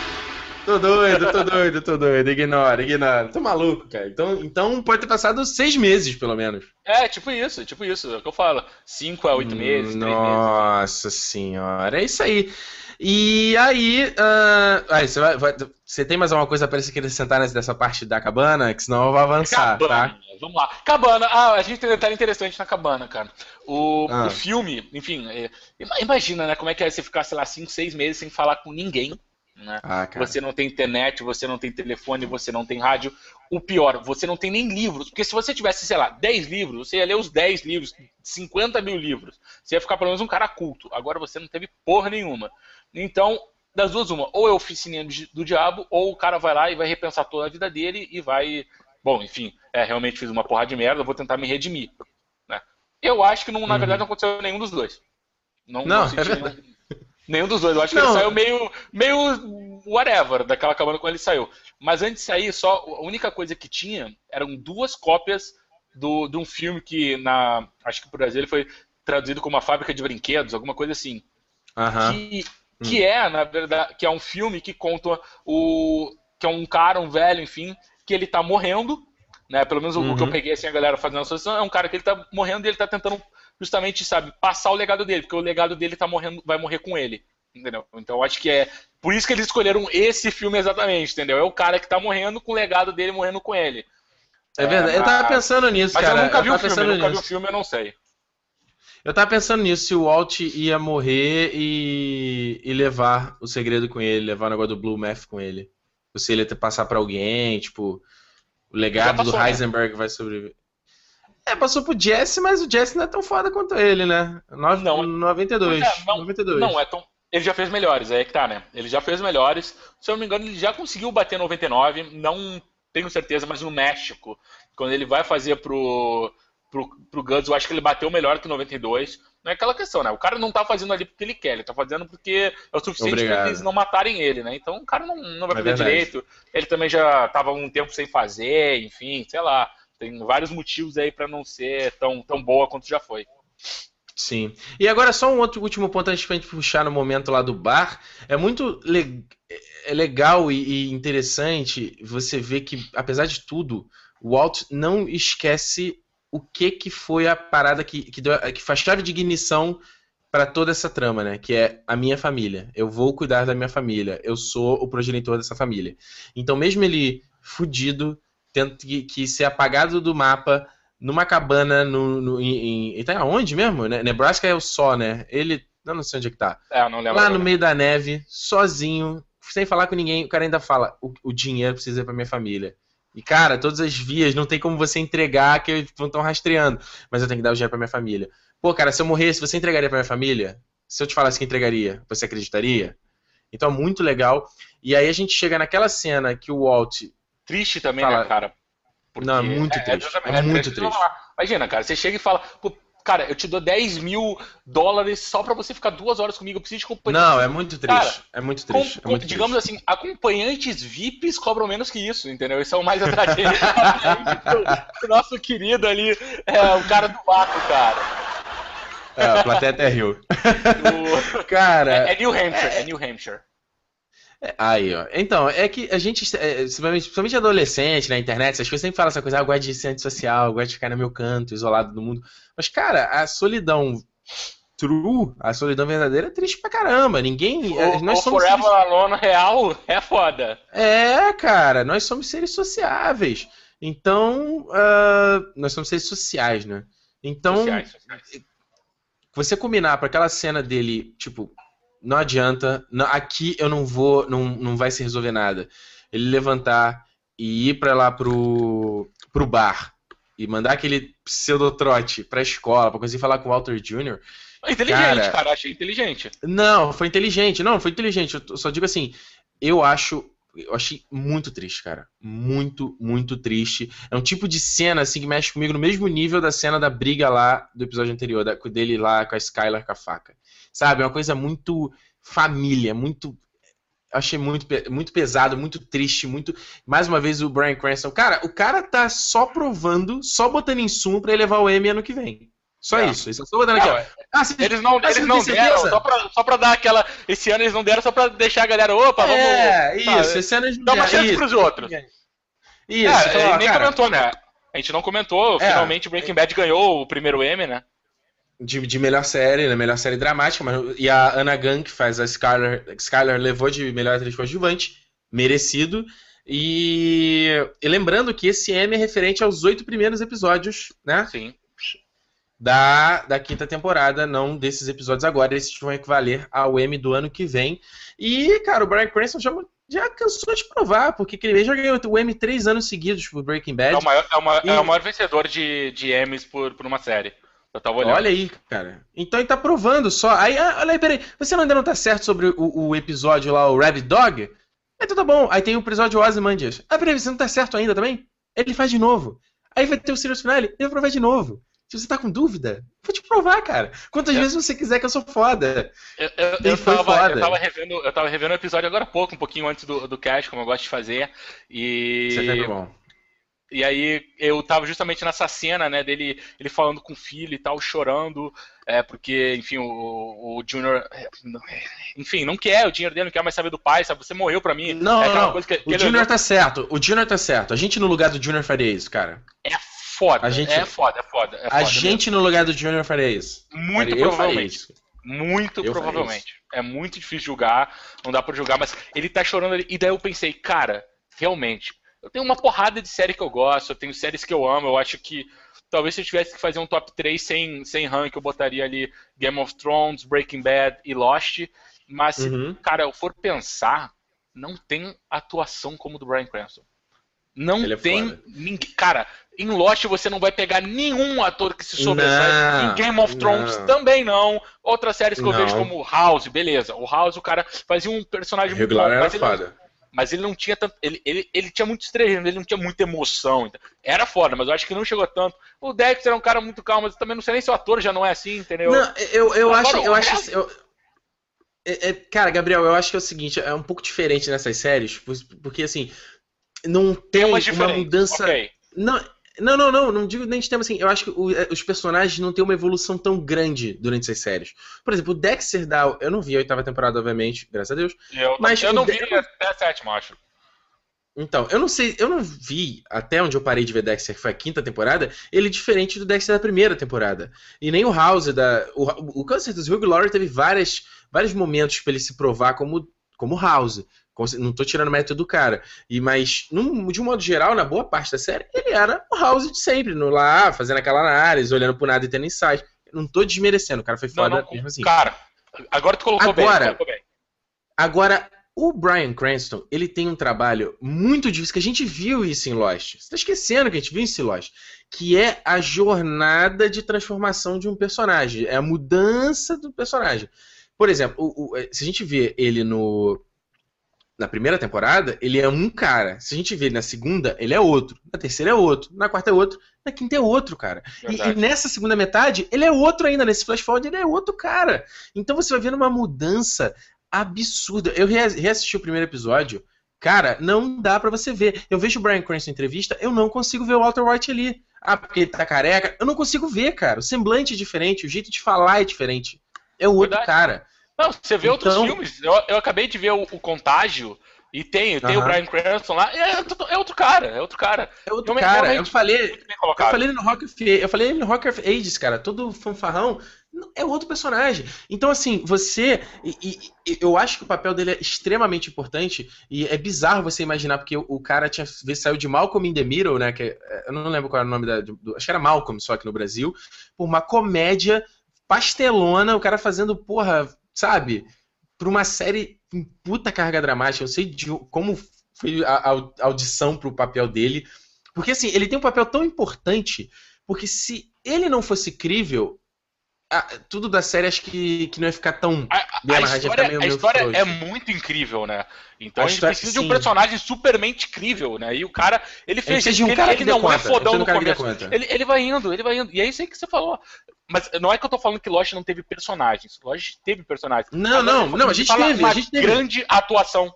A: Tô doido, tô doido, tô doido. Ignora, ignora. Tô maluco, cara. Então, então pode ter passado seis meses, pelo menos.
B: É, tipo isso, tipo isso. É o que eu falo. Cinco a oito meses,
A: Nossa
B: meses.
A: senhora. É isso aí. E aí, uh, aí você, vai, vai, você tem mais alguma coisa para se acrescentar nessa parte da cabana? Que senão eu vou avançar, tá? cabana,
B: tá? Vamos lá. Cabana. Ah, a gente tem um detalhe interessante na cabana, cara. O, ah. o filme, enfim, é, imagina, né? Como é que é você ficar, sei lá, 5, 6 meses sem falar com ninguém. Né? Ah, você não tem internet, você não tem telefone, você não tem rádio. O pior, você não tem nem livros. Porque se você tivesse, sei lá, 10 livros, você ia ler os 10 livros, 50 mil livros. Você ia ficar pelo menos um cara culto. Agora você não teve porra nenhuma. Então, das duas, uma. Ou é oficininha do diabo, ou o cara vai lá e vai repensar toda a vida dele e vai. Bom, enfim, é, realmente fiz uma porra de merda, vou tentar me redimir. Né? Eu acho que, não, na uhum. verdade, não aconteceu nenhum dos dois.
A: Não, não, não é nenhum,
B: nenhum, dos dois. Eu acho que não. ele saiu meio, meio whatever daquela cabana quando ele saiu. Mas antes de sair, só a única coisa que tinha eram duas cópias do, de um filme que na. Acho que pro Brasil ele foi traduzido como uma fábrica de brinquedos, alguma coisa assim.
A: Aham.
B: Que, que é, na verdade, que é um filme que conta o. que é um cara, um velho, enfim, que ele tá morrendo, né? Pelo menos o- o que eu
A: Uhum.
B: peguei assim, a galera fazendo a solução, é um cara que ele tá morrendo e ele tá tentando justamente, sabe, passar o legado dele, porque o legado dele tá morrendo, vai morrer com ele. Entendeu? Então eu acho que é. Por isso que eles escolheram esse filme exatamente, entendeu? É o cara que tá morrendo com o legado dele morrendo com ele.
A: É verdade. Eu tava
B: mas-
A: pensando nisso,
B: Mas
A: cara.
B: eu nunca vi o filme, eu nunca vi o filme, eu não sei.
A: Eu tava pensando nisso, se o Walt ia morrer e, e levar o segredo com ele, levar o negócio do Blue Math com ele. Ou se ele ia ter passar pra alguém, tipo, o legado
B: passou,
A: do
B: né?
A: Heisenberg vai sobreviver. É, passou pro Jesse, mas o Jesse não é tão foda quanto ele, né? No,
B: Não.
A: 92.
B: Pois é, não,
A: 92.
B: Não, é tão. Ele já fez melhores, aí é que tá, né? Ele já fez melhores. Se eu não me engano, ele já conseguiu bater 99. Não tenho certeza, mas no México, quando ele vai fazer pro, pro, pro Guns, eu acho que ele bateu melhor que 92. Não é aquela questão, né? O cara não tá fazendo ali porque ele quer, ele tá fazendo porque é o suficiente
A: Obrigado.
B: pra eles não matarem ele, né? Então o cara não, não vai
A: É
B: fazer
A: verdade.
B: direito. Ele também já tava um tempo sem fazer, enfim, sei lá. Tem vários motivos aí pra não ser tão, tão boa quanto já foi.
A: Sim. E agora só um outro último ponto antes pra gente puxar no momento lá do bar. É muito le- é legal e, e interessante você ver que, apesar de tudo, o Walt não esquece o que que foi a parada que, que, deu, que faz chave de ignição para toda essa trama, né? Que é a minha família. Eu vou cuidar da minha família. Eu sou o progenitor dessa família. Então, mesmo ele fudido, tendo que, que ser apagado do mapa, numa cabana no, no, em, em- tá onde mesmo? né? Nebraska é o só, né? Ele. Eu não sei onde é que tá.
B: É, não lembro.
A: Lá
B: agora.
A: no meio da neve, sozinho, sem falar com ninguém. O cara ainda fala: o, o dinheiro precisa ir pra minha família. E, cara, todas as vias, não tem como você entregar que eles estão rastreando. Mas eu tenho que dar o dinheiro pra minha família. Pô, cara, se eu morresse, você entregaria pra minha família? Se eu te falasse que entregaria, você acreditaria? Então é muito legal. E aí a gente chega naquela cena que o Walt.
B: Triste também,
A: Fala.
B: né, cara?
A: Não, é muito triste.
B: exatamente,
A: É muito
B: isso que eu
A: triste.
B: Imagina, cara, você chega e fala, cara, eu te dou 10 mil dólares só pra você ficar duas horas comigo, eu preciso de companhia.
A: Não, é muito triste.
B: Cara,
A: é muito
B: Com-
A: triste. é
B: com-
A: muito
B: digamos
A: triste.
B: assim, acompanhantes VIPs cobram menos que isso, entendeu? Isso é o mais atrativo. o nosso querido ali, é o cara do vácuo, cara.
A: É, a plateia até riu.
B: O-
A: Cara.
B: é, é New Hampshire, é New Hampshire.
A: Aí, ó. Então, é que a gente, é, principalmente adolescente na internet, essas coisas sempre falam essa coisa, ah, eu gosto de ser antissocial, eu gosto de ficar no meu canto, isolado do mundo. Mas, cara, a solidão true, a solidão verdadeira é triste pra caramba. Ninguém.
B: O,
A: nós
B: o
A: somos
B: Forever
A: seres,
B: Alone real é foda.
A: É, cara, nós somos seres sociáveis. Então, ah, nós somos seres sociais, né? Então,
B: Sociais, sociais.
A: você combinar pra aquela cena dele, tipo, não adianta, não- aqui eu não vou, não, não vai se resolver nada. Ele levantar e ir pra lá pro, pro bar e mandar aquele pseudotrote pra escola, pra conseguir falar com o Walter Jr.
B: Inteligente,
A: Cara-
B: cara, achei inteligente.
A: Não, foi inteligente. Não, foi inteligente. Eu só digo assim, eu acho. Eu achei muito triste, cara. Muito, muito triste. É um tipo de cena assim que mexe comigo no mesmo nível da cena da briga lá do episódio anterior, da, dele lá com a Skylar com a faca. Sabe? É uma coisa muito família, muito. eu Achei muito, muito pesado, muito triste, muito. Mais uma vez o Brian Cranston. Cara, o cara tá só provando, só botando em sumo pra ele levar o Emmy ano que vem. Só
B: É.
A: isso. Ele só botando aqui,
B: Não,
A: ó. Ah,
B: Eles não, eles não deram, só pra, só pra dar aquela. Esse ano eles não deram só pra deixar a galera, opa, vamos.
A: É, isso,
B: sabe?
A: esse ano a gente
B: Dá uma chance
A: isso,
B: pros outros.
A: Isso,
B: é, ele nem
A: cara,
B: comentou, né? A gente não comentou,
A: É.
B: finalmente Breaking Bad ganhou o primeiro M, né?
A: De, de melhor série, né? Melhor série dramática, mas, e a Anna Gunn, que faz a Skylar, Skylar levou de melhor atriz coadjuvante, merecido. E, e lembrando que esse M é referente aos oito primeiros episódios, né?
B: Sim.
A: Da, da quinta temporada, não desses episódios agora. Esses vão equivaler ao M do ano que vem. E, cara, o Brian Cranston já, já cansou de provar, porque ele já ganhou o M três anos seguidos por Breaking Bad.
B: É o maior, é o maior,
A: E-
B: é o maior vencedor de, de Emmys por, por uma série. Eu tava olhando.
A: Olha aí, cara. Então ele tá provando só. Aí, ah, olha aí, peraí. Você ainda não tá certo sobre o, o episódio lá, o Rabbit Dog? Então tá bom. Aí tem o episódio Ozymandias. Ah, peraí, você não tá certo ainda também? Ele faz de novo. Aí vai ter o Serious Finale, ele vai provar de novo. Se você tá com dúvida, vou te provar, cara. Quantas
B: É.
A: vezes você quiser que eu sou foda.
B: Eu, eu, eu
A: foi
B: tava,
A: foda.
B: eu, tava revendo, eu tava revendo o episódio agora há pouco, um pouquinho antes do, do cast, como eu gosto de fazer. E.
A: Isso é bom.
B: E aí eu tava justamente nessa cena, né, dele ele falando com o filho e tal, chorando, é, porque, enfim, o, o Junior, enfim, não quer o dinheiro dele, não quer mais saber do pai, sabe? Você morreu pra mim.
A: Não,
B: é
A: não, que, que o Junior olhou... tá certo, o Junior tá certo. A gente no lugar do Junior faria isso, cara.
B: É foda, a gente, é foda, é foda. É foda
A: a gente no lugar do Junior faria isso.
B: Muito faria, provavelmente. Muito eu provavelmente. É muito difícil julgar, não dá pra julgar, mas ele tá chorando ali. E daí eu pensei, cara, realmente, eu tenho uma porrada de série que eu gosto, eu tenho séries que eu amo, eu acho que talvez se eu tivesse que fazer um top 3 sem, sem rank, eu botaria ali Game of Thrones, Breaking Bad e Lost. Mas, uhum. cara, eu for pensar, não tem atuação como do Brian Cranston. Não é tem ninguém. Cara, em Lost você não vai pegar nenhum ator que se sobressai. Em Game of Thrones não. também não. Outras séries que não. eu vejo como House, beleza. O House, o cara fazia um personagem
A: Regular muito bom. Era foda
B: mas ele não tinha tanto. Ele, ele, ele tinha muito estrelismo, ele não tinha muita emoção. Então, era foda, mas eu acho que não chegou tanto. O Dexter é um cara muito calmo, mas também não sei nem se o ator já não é assim, entendeu?
A: Não, eu, eu acho. Eu acho eu, é, é, cara, Gabriel, eu acho que é o seguinte, é um pouco diferente nessas séries, porque assim, não tem uma mudança. Okay. Não, não, não, não, não digo nem de tema assim. Eu acho que o, é, os personagens não têm uma evolução tão grande durante essas séries. Por exemplo, o Dexter Dow, eu não vi a oitava temporada, obviamente, graças a Deus.
B: Eu, mas eu não vi até a sétima, acho.
A: Então, eu não sei, eu não vi até onde eu parei de ver Dexter, que foi a quinta temporada, ele é diferente do Dexter da primeira temporada. E nem o House da. O, o Câncer dos Hugh Laurie teve várias, vários momentos para ele se provar como, como House. Não tô tirando mérito do cara. E, mas, num, de um modo geral, na boa parte da série, ele era o House de sempre, no lá, fazendo aquela análise, olhando pro nada e tendo insight. Não tô desmerecendo, o cara foi foda não, não, mesmo assim.
B: Cara, agora tu colocou
A: agora,
B: bem, colocou bem.
A: Agora, o Brian Cranston, ele tem um trabalho muito difícil, que a gente viu isso em Lost. Você tá esquecendo que a gente viu isso em Lost. Que é a jornada de transformação de um personagem. É a mudança do personagem. Por exemplo, o, o, se a gente vê ele no na primeira temporada, ele é um cara. Se a gente vê na segunda, ele é outro. Na terceira é outro. Na quarta é outro. Na quinta é outro, cara. E, e, nessa segunda metade, ele é outro ainda. Nesse flash forward, ele é outro cara. Então você vai vendo uma mudança absurda. Eu reassisti o primeiro episódio. Cara, não dá para você ver. Eu vejo o Brian Cranston em entrevista, eu não consigo ver o Walter White ali. Ah, porque ele tá careca. Eu não consigo ver, cara. O semblante é diferente, o jeito de falar é diferente. É o outro Verdade. cara.
B: Não, você vê então... outros filmes. Eu, eu acabei de ver o, o Contágio. E tem, tem o Brian Cranston lá, é, é, outro cara, é outro cara.
A: É outro cara, eu falei, eu falei no Rock of, eu falei no Rock of Ages, cara, todo fanfarrão é outro personagem. Então, assim, você. E, e, eu acho que o papel dele é extremamente importante. E é bizarro você imaginar, porque o, o cara tinha saiu de Malcolm in the Middle, né? Que, é, eu não lembro qual era o nome da. Do, acho que era Malcolm, só aqui no Brasil. Por uma comédia pastelona, o cara fazendo, porra, sabe? Pra uma série com puta carga dramática. Eu sei de como foi a, a audição pro papel dele. Porque assim, ele tem um papel tão importante, porque se ele não fosse crível, a, tudo da série acho que, que não ia ficar tão
B: a, bem a história, meio, a história é muito incrível, né? Então a, a gente precisa sim. de um personagem supermente incrível, né? E o cara, ele fez
A: isso, um cara ele,
B: que ele não
A: é
B: fodão no começo. Ele, ele vai indo, ele vai indo. E é isso aí que você falou. Mas não é que eu tô falando que Lost não teve personagens. Lost teve personagens.
A: Não, Agora, não, não, a gente teve.
B: Uma
A: a gente teve.
B: grande atuação.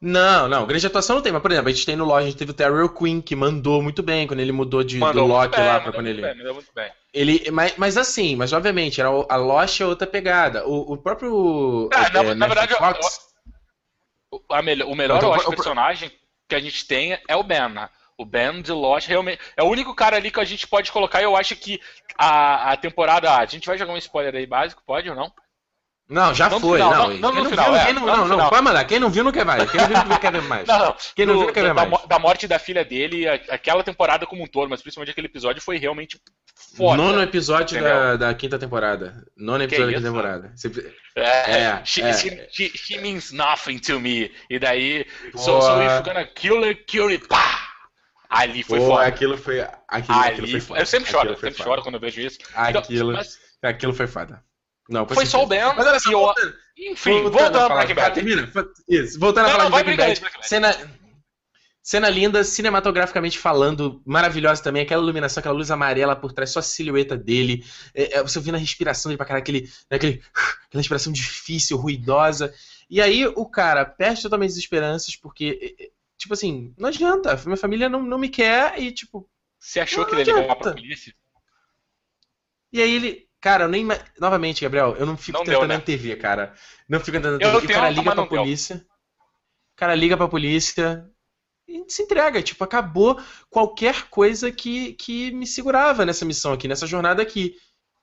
A: Não, não, grande atuação não tem, mas por exemplo, a gente tem no Lost, a gente teve o Terrell Queen, que mandou muito bem quando ele mudou de, mandou do Loki bem, lá pra quando ele. Bem, mandou muito bem. Ele, mas, mas assim, mas obviamente, era a Lost é outra pegada. O, o próprio.
B: Ah, na, é, na verdade, Fox... o, melhor, o melhor então, o, personagem que a gente tem é o Ben, né? O Ben de Lost realmente é o único cara ali que a gente pode colocar. E eu acho que a, a temporada. A gente vai jogar um spoiler aí básico, pode ou não?
A: Não, já não foi. Final, não, não, não, no final. Viu, é, não, não, não, pode mandar. Quem não viu não quer mais. Quem não viu não quer ver mais. Não, não. Quem não do, viu não quer ver mais.
B: Da morte da filha dele, aquela temporada como um todo, mas principalmente aquele episódio foi realmente foda.
A: Nono episódio da, da quinta temporada. Nono episódio da quinta temporada.
B: É, é, she, é. She, she, she, means nothing to me. E daí, so, so if you're gonna kill her, kill it, pá! Ali foi Pô, foda.
A: Aquilo foi. Aquilo,
B: Ali,
A: aquilo foi foda.
B: Eu sempre choro, eu sempre foda. choro quando eu vejo isso.
A: Aquilo, então, mas... aquilo foi foda.
B: Não, foi só o Ben. Mas olha só, voltando, enfim, voltando, a Breaking Bad. Termina.
A: Isso, voltando não, a falar não, de Breaking Bad. Cena, cena linda, cinematograficamente falando, maravilhosa também. Aquela iluminação, aquela luz amarela por trás, só a silhueta dele. É, é, você ouvindo a respiração dele pra caralho, aquele, né, aquele, aquela respiração difícil, ruidosa. E aí o cara perde totalmente as esperanças porque tipo assim, não adianta, minha família não, não me quer e, tipo.
B: Você achou que ele ia ligar pra polícia?
A: E aí ele. Cara, eu nem. Novamente, Gabriel, eu não fico não tentando deu, né? TV, cara. Não fico tentando TV. O cara liga pra polícia. O cara liga pra polícia e se entrega. Tipo, acabou qualquer coisa que, que me segurava nessa missão aqui, nessa jornada aqui.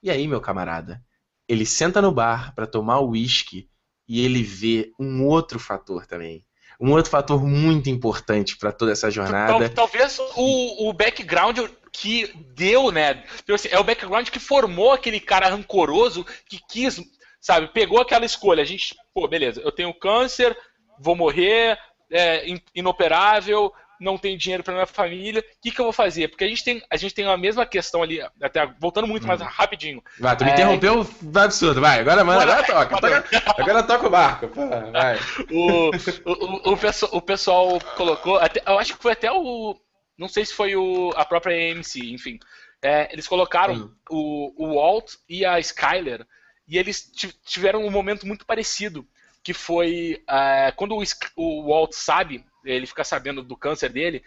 A: E aí, meu camarada, ele senta no bar para tomar o uísque e ele vê um outro fator também. Um outro fator muito importante para toda essa jornada.
B: Talvez o, o background que deu, né? Tipo assim, é o background que formou aquele cara rancoroso que quis, sabe, pegou aquela escolha. A gente, pô, beleza, eu tenho câncer, vou morrer, é, inoperável, não tenho dinheiro para minha família, o que, que eu vou fazer? Porque a gente tem a, gente tem a mesma questão ali, até voltando muito hum. mais rapidinho.
A: Vai, tu me é... interrompeu, vai absurdo, vai, agora manda, agora, agora toca, agora, agora toca o barco, vai.
B: O, o, o, o, pessoal, o pessoal colocou, até, eu acho que foi até o, não sei se foi o, a própria AMC, enfim, é, eles colocaram hum. o, o Walt e a Skyler, e eles tiveram um momento muito parecido, que foi é, quando o, o Walt sabe ele fica sabendo do câncer dele.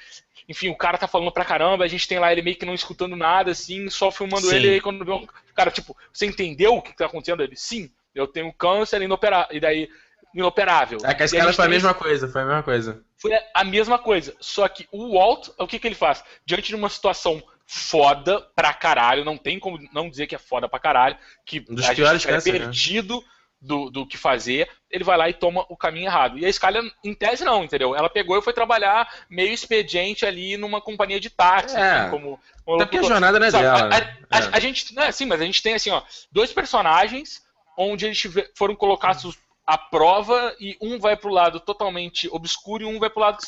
B: Enfim, o cara tá falando pra caramba, a gente tem lá ele meio que não escutando nada, assim, só filmando Sim. ele, e aí quando vê um... Cara, tipo, você entendeu o que tá acontecendo? Ele, sim, eu tenho câncer inoperável. E daí, inoperável.
A: É que a escala foi a mesma coisa, foi a mesma coisa.
B: Foi a mesma coisa, só que o Walt, o que que ele faz? Diante de uma situação foda pra caralho, não tem como não dizer que é foda pra caralho, que
A: um dos piores
B: é perdido... Né? Do, do que fazer, ele vai lá e toma o caminho errado. E a Skyler, em tese, não, entendeu? Ela pegou e foi trabalhar meio expediente ali numa companhia de táxi,
A: é.
B: assim, como. como
A: Até porque a jornada não é dela. A,
B: né? a, a, é. a, gente. Não é assim, mas a gente tem assim, ó, dois personagens onde eles foram colocados à prova e um vai pro lado totalmente obscuro e um vai pro lado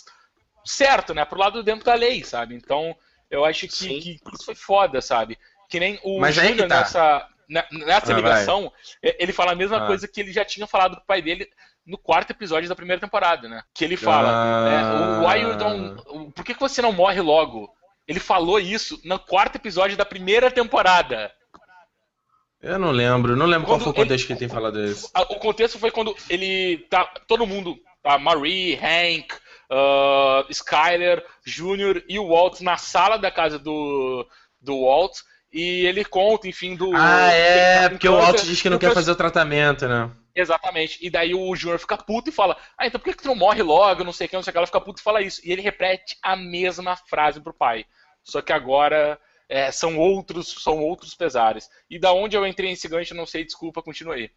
B: certo, né? Pro lado dentro da lei, sabe? Então, eu acho que, que isso foi foda, sabe? Que nem o
A: Mas aí que tá.
B: nessa nessa ah, ligação, vai. ele fala a mesma ah. coisa que ele já tinha falado pro pai dele no quarto episódio da primeira temporada, né? Que ele fala, ah. é, Why you don't, por que, que você não morre logo? Ele falou isso no quarto episódio da primeira temporada.
A: Eu não lembro, não lembro quando qual foi o contexto ele, que ele tem falado isso.
B: O contexto foi quando ele tá, todo mundo, a Marie, Hank, uh, Skyler, Jr. e o Walt na sala da casa do, do Walt e ele conta, enfim, do.
A: Ah, é, porque o Walt diz que não quer fazer o tratamento, né?
B: Exatamente. E daí o Júnior fica puto e fala: Ah, então por que, que tu não morre logo? Não sei o que, não sei o que. Ela fica puto e fala isso. E ele repete a mesma frase pro pai. Só que agora é, são outros são outros pesares. E da onde eu entrei nesse gancho, não sei, desculpa, continue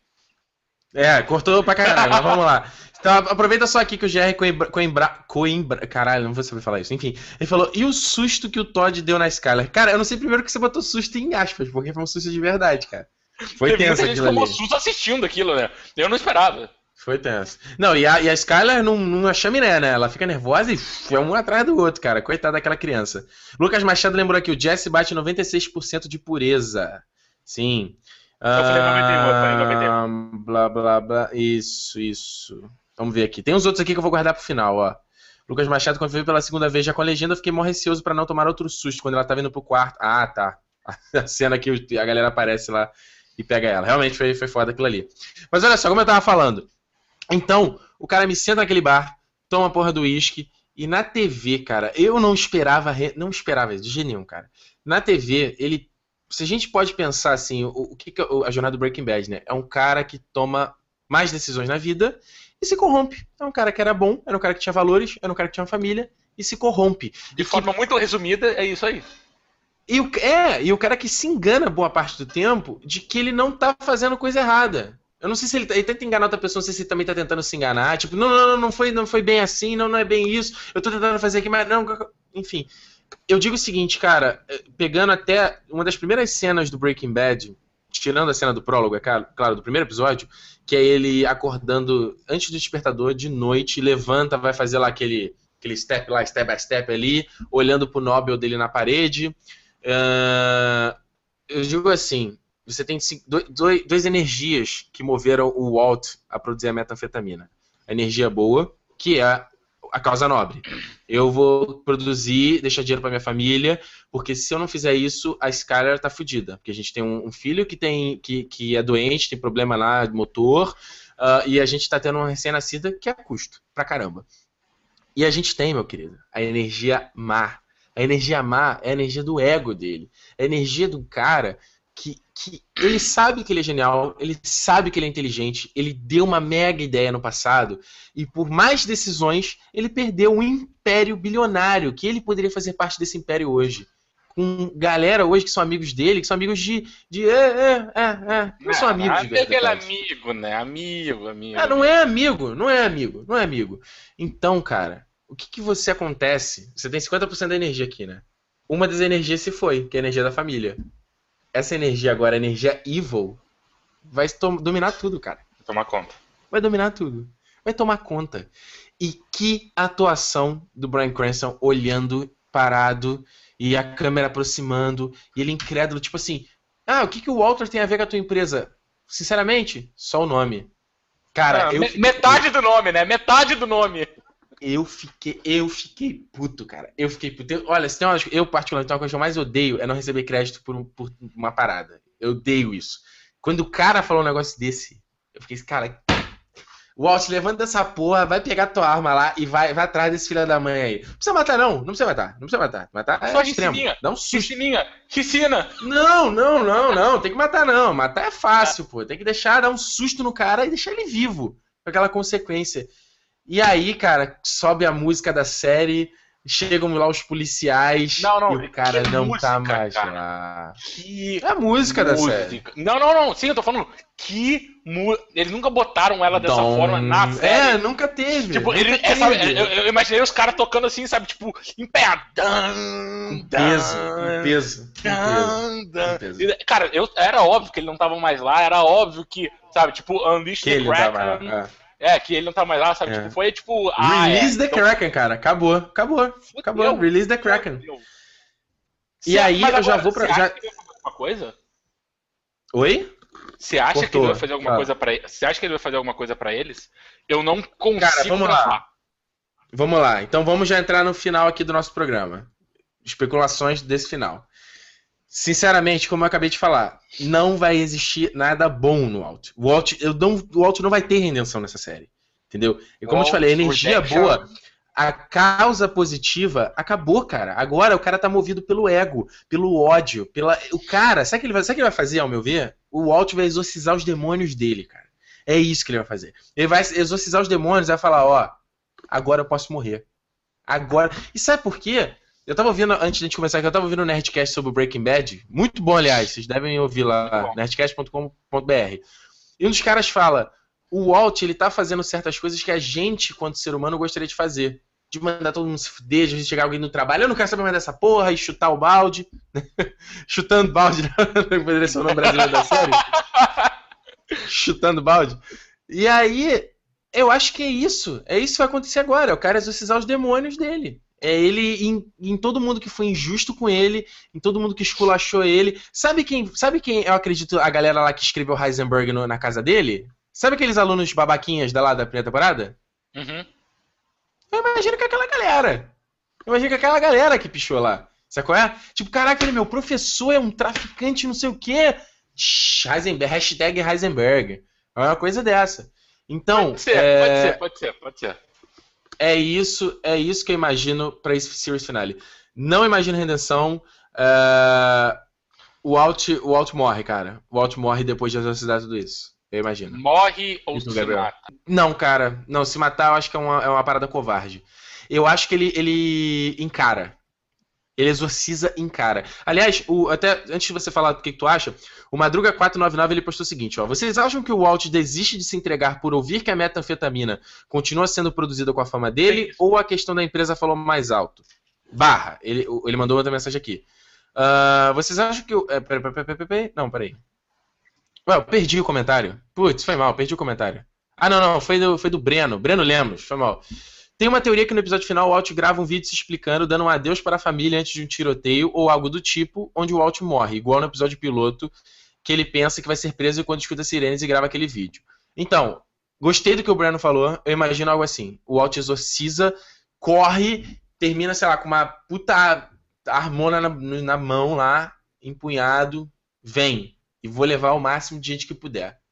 A: é, cortou pra caralho, mas vamos lá. Então aproveita só aqui que o GR coimbra, coimbra, coimbra. Caralho, não vou saber falar isso. Enfim, ele falou: e o susto que o Todd deu na Skyler? Cara, eu não sei primeiro que você botou susto em aspas, porque foi um susto de verdade, cara. Foi Teve tenso aquilo. A gente tomou
B: susto assistindo aquilo, né? Eu não esperava.
A: Foi tenso. Não, e a, e a Skyler não, não é chaminé, né? Ela fica nervosa e é um atrás do outro, cara. Coitada daquela criança. Lucas Machado lembrou aqui: o Jesse bate 96% de pureza. Sim. Falei 91, eu falei 91. Blá, blá, blá. Isso, isso. Vamos ver aqui. Tem uns outros aqui que eu vou guardar pro final, ó. Lucas Machado, quando veio pela segunda vez já com a legenda, eu fiquei mó receoso pra não tomar outro susto quando ela tá vindo pro quarto. Ah, tá. A cena que a galera aparece lá e pega ela. Realmente foi, foi foda aquilo ali. Mas olha só, como eu tava falando. Então, o cara me senta naquele bar, toma a porra do uísque, e na TV, cara, eu não esperava, não esperava de jeito nenhum, cara. Na TV, ele se a gente pode pensar assim, o, o que, que é a jornada do Breaking Bad, né? É um cara que toma mais decisões na vida e se corrompe. É um cara que era bom, era um cara que tinha valores, era um cara que tinha uma família e se corrompe.
B: De forma que... muito resumida, é isso aí.
A: E o, é, e o cara que se engana boa parte do tempo de que ele não tá fazendo coisa errada. Eu não sei se ele, ele tenta enganar outra pessoa, não sei se ele também tá tentando se enganar. Tipo, não, não, não, não foi, não foi bem assim, não, não é bem isso. Eu tô tentando fazer aqui, mas não. Enfim eu digo o seguinte, cara, eh, pegando até uma das primeiras cenas do Breaking Bad, tirando a cena do prólogo, é claro, do primeiro episódio, que é ele acordando antes do despertador de noite, levanta, vai fazer lá aquele, aquele step lá, step by step ali, olhando pro Nobel dele na parede. Uh, eu digo assim, você tem dois, duas energias que moveram o Walt a produzir a metanfetamina. A energia boa, que é a causa nobre. Eu vou produzir, deixar dinheiro para minha família, porque se eu não fizer isso, a Skyler tá fodida. Porque a gente tem um, filho que tem que, que é doente, tem problema lá de motor, uh, e a gente tá tendo uma recém-nascida que é custo pra caramba. E a gente tem, meu querido, a energia má. A energia má é a energia do ego dele. A energia do cara que, que ele sabe que ele é genial, ele sabe que ele é inteligente, ele deu uma mega ideia no passado e por mais decisões ele perdeu um império bilionário que ele poderia fazer parte desse império hoje. Com galera hoje que são amigos dele, que são amigos de. de é, é, é, é. Não são amigos de
B: verdade. Aquele amigo, né? Amigo, amigo.
A: É, não é amigo, não é amigo, não é amigo. Então, cara, o que, que você acontece? Você tem 50% da energia aqui, né? Uma das energias se foi, que é a energia da família essa energia agora, a energia evil, vai dominar tudo, cara.
B: Vai tomar conta.
A: Vai dominar tudo. Vai tomar conta. E que atuação do Brian Cranston olhando, parado, e a câmera aproximando, e ele incrédulo, tipo assim, ah, o que, que o Walter tem a ver com a tua empresa? Sinceramente, só o nome. Cara,
B: ah, eu... Metade do nome, né? Metade do nome
A: eu fiquei, eu fiquei puto, cara. Eu fiquei puto. olha, se tem uma, eu particularmente uma coisa que eu mais odeio é não receber crédito por, um, por uma parada. Eu odeio isso. Quando o cara falou um negócio desse, eu fiquei assim, cara, Walt, levanta essa porra, vai pegar tua arma lá e vai, vai atrás desse filho da mãe aí. Não precisa matar, não. Não precisa matar. Não precisa matar. Matar é
B: Só extremo. Dá um susto. Ricininha. Ricina.
A: Não, não, não, não. Tem que matar, não. Matar é fácil, pô. Tem que deixar, dar um susto no cara e deixar ele vivo. Com aquela consequência. E aí, cara, sobe a música da série, chegam lá os policiais
B: não, não,
A: e o cara não música, tá mais cara. lá. Que é a música, música, da série.
B: Não, não, não. Sim, eu tô falando que mu... eles nunca botaram ela dessa Dom... forma na
A: série. É, nunca teve.
B: Tipo,
A: nunca
B: ele,
A: teve.
B: Essa, eu, eu, imaginei os caras tocando assim, sabe, tipo, em pé.
A: Com peso, com peso.
B: Com peso. Cara, eu, era óbvio que ele não tava mais lá, era óbvio que, sabe, tipo, Unleash the Kraken. É. É, que ele não tá mais lá, sabe? É. Tipo, foi tipo.
A: Ah, Release é, the então... Kraken, cara. Acabou. Acabou. Fudeu. Acabou. Release the Kraken. Fudeu. E aí eu já vou pra. Já...
B: alguma coisa?
A: Oi?
B: Você acha Cortou. que ele vai fazer alguma coisa para Você acha que ele vai fazer alguma coisa para eles? Eu não consigo Cara,
A: vamos lá. Vamos lá. Então vamos já entrar no final aqui do nosso programa. Especulações desse final. Sinceramente, como eu acabei de falar, não vai existir nada bom no Walt. O Walt, eu não, o Walt não vai ter redenção nessa série. Entendeu? E como Walt, eu te falei, a energia boa, a causa positiva acabou, cara. Agora o cara tá movido pelo ego, pelo ódio, pela. O cara, sabe o que ele vai, sabe que ele vai fazer, ao meu ver? O Walt vai exorcizar os demônios dele, cara. É isso que ele vai fazer. Ele vai exorcizar os demônios e vai falar, ó, agora eu posso morrer. Agora. E sabe por quê? Eu tava ouvindo, antes de a gente começar aqui, eu tava ouvindo um Nerdcast sobre Breaking Bad. Muito bom, aliás. Vocês devem ouvir lá, nerdcast.com.br. E um dos caras fala: o Walt, ele tá fazendo certas coisas que a gente, quanto ser humano, gostaria de fazer. De mandar todo mundo se fuder, de chegar alguém no trabalho. Eu não quero saber mais dessa porra e chutar o balde. Chutando balde, não poderia ser o nome brasileiro da série. Chutando balde. E aí, eu acho que é isso. É isso que vai acontecer agora. É o cara exorcizar os demônios dele é ele em, em, todo mundo que foi injusto com ele, em todo mundo que esculachou ele. Sabe quem, sabe quem eu acredito a galera lá que escreveu Heisenberg no, na casa dele? Sabe aqueles alunos babaquinhas da lá da primeira temporada?
B: Uhum.
A: Eu imagino que é aquela galera. Eu imagino que é aquela galera que pichou lá. Sabe qual é? Tipo, caraca, ele, meu professor é um traficante, não sei o quê. Heisenberg, hashtag Heisenberg. É uma coisa dessa. Então.
B: Pode ser, é... pode ser, pode ser, pode ser
A: é isso, é isso que eu imagino para esse series finale. Não imagino redenção. Uh, o Alt, o Alt morre, cara. O Alt morre depois de exorcizar tudo isso. Eu imagino.
B: Morre ou isso se mata?
A: Não, cara. Não, se matar eu acho que é uma, é uma parada covarde. Eu acho que ele, ele encara. Ele exorciza em cara. Aliás, o, até antes de você falar do que, que tu acha, o Madruga499 ele postou o seguinte: ó, Vocês acham que o Walt desiste de se entregar por ouvir que a metanfetamina continua sendo produzida com a fama dele ou a questão da empresa falou mais alto? Barra. Ele, ele mandou outra mensagem aqui. Uh, vocês acham que o. É, pera, pera, pera, não, peraí. Ué, eu perdi o comentário. Putz, foi mal, perdi o comentário. Ah, não, não, foi do, foi do Breno. Breno Lemos, foi mal. Tem uma teoria que no episódio final o Walt grava um vídeo se explicando, dando um adeus para a família antes de um tiroteio ou algo do tipo, onde o Walt morre, igual no episódio piloto, que ele pensa que vai ser preso quando escuta sirenes e grava aquele vídeo. Então, gostei do que o Breno falou, eu imagino algo assim. O Walt exorciza, corre, termina, sei lá, com uma puta harmona na, na mão lá, empunhado, vem. E vou levar o máximo de gente que puder.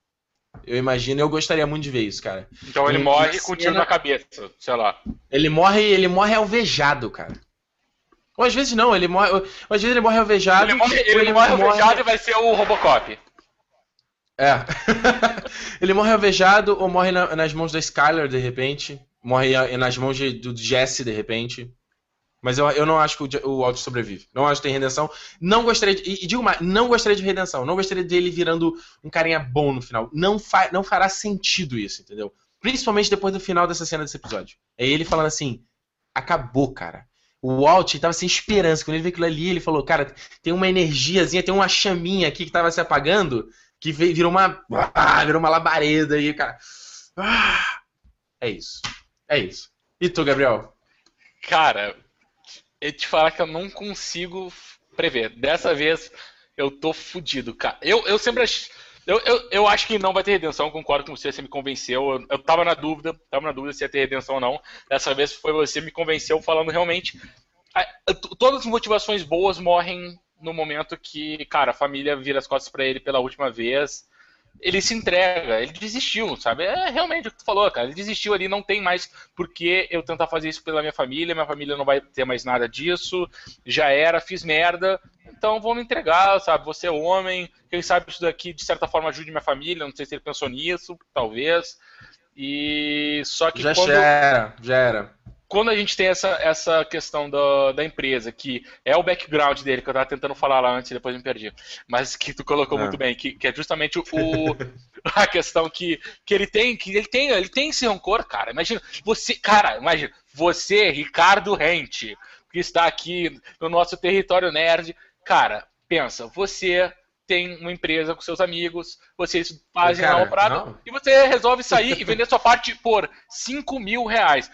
A: Eu imagino, eu gostaria muito de ver isso, cara.
B: Então ele
A: Tem
B: morre com um tiro na cabeça, sei lá.
A: Ele morre, ele morre alvejado, cara. Ou às vezes não, ele morre. Ou às vezes ele morre alvejado.
B: Ele morre,
A: ou
B: ele morre alvejado e vai ser o Robocop.
A: É. ele morre alvejado ou morre na- nas mãos da Skylar, de repente. Morre ah, nas mãos de- do Jesse, de repente. Mas eu, eu não acho que o, o sobrevive. Não acho que tem redenção. Não gostaria de. E, e digo mais, não gostaria de redenção. Não gostaria dele virando um carinha bom no final. Não, fa, não fará sentido isso, entendeu? Principalmente depois do final dessa cena desse episódio. É ele falando assim: acabou, cara. O Walt tava sem esperança. Quando ele viu aquilo ali, ele falou: Cara, tem uma energiazinha, tem uma chaminha aqui que tava se apagando, que virou uma. Ah, virou uma labareda aí, cara. Ah, é isso. É isso. E tu, Gabriel?
B: Cara, eu te falar que eu não consigo prever. Dessa vez eu tô fudido, cara. Eu, eu sempre ach... eu, eu, eu acho que não vai ter redenção, concordo com você, você me convenceu. Eu, eu tava na dúvida, tava na dúvida se ia ter redenção ou não. Dessa vez foi você me convenceu falando realmente. Todas as motivações boas morrem no momento que, cara, a família vira as costas pra ele pela última vez. Ele se entrega, ele desistiu, sabe? É realmente o que tu falou, cara. Ele desistiu ali, não tem mais por que eu tentar fazer isso pela minha família, minha família não vai ter mais nada disso, já era, fiz merda, então vou me entregar, sabe? Você é homem, quem sabe isso daqui de certa forma ajude minha família, não sei se ele pensou nisso, talvez. E só que
A: Já,
B: quando,
A: já era, já era.
B: Quando a gente tem essa, essa questão da, da empresa, que é o background dele, que eu tava tentando falar lá antes e depois me perdi, mas que tu colocou
A: Ah.
B: muito bem, que, que é justamente o, a questão que, que ele tem, que ele tem, ele tem esse rancor, cara. Imagina, você, cara, imagina, você, Ricardo Rente, que está aqui no nosso território nerd, cara, pensa, você tem uma empresa com seus amigos, vocês fazem
A: Cara,
B: parada
A: não.
B: e você resolve sair e vender sua parte por 5 mil reais.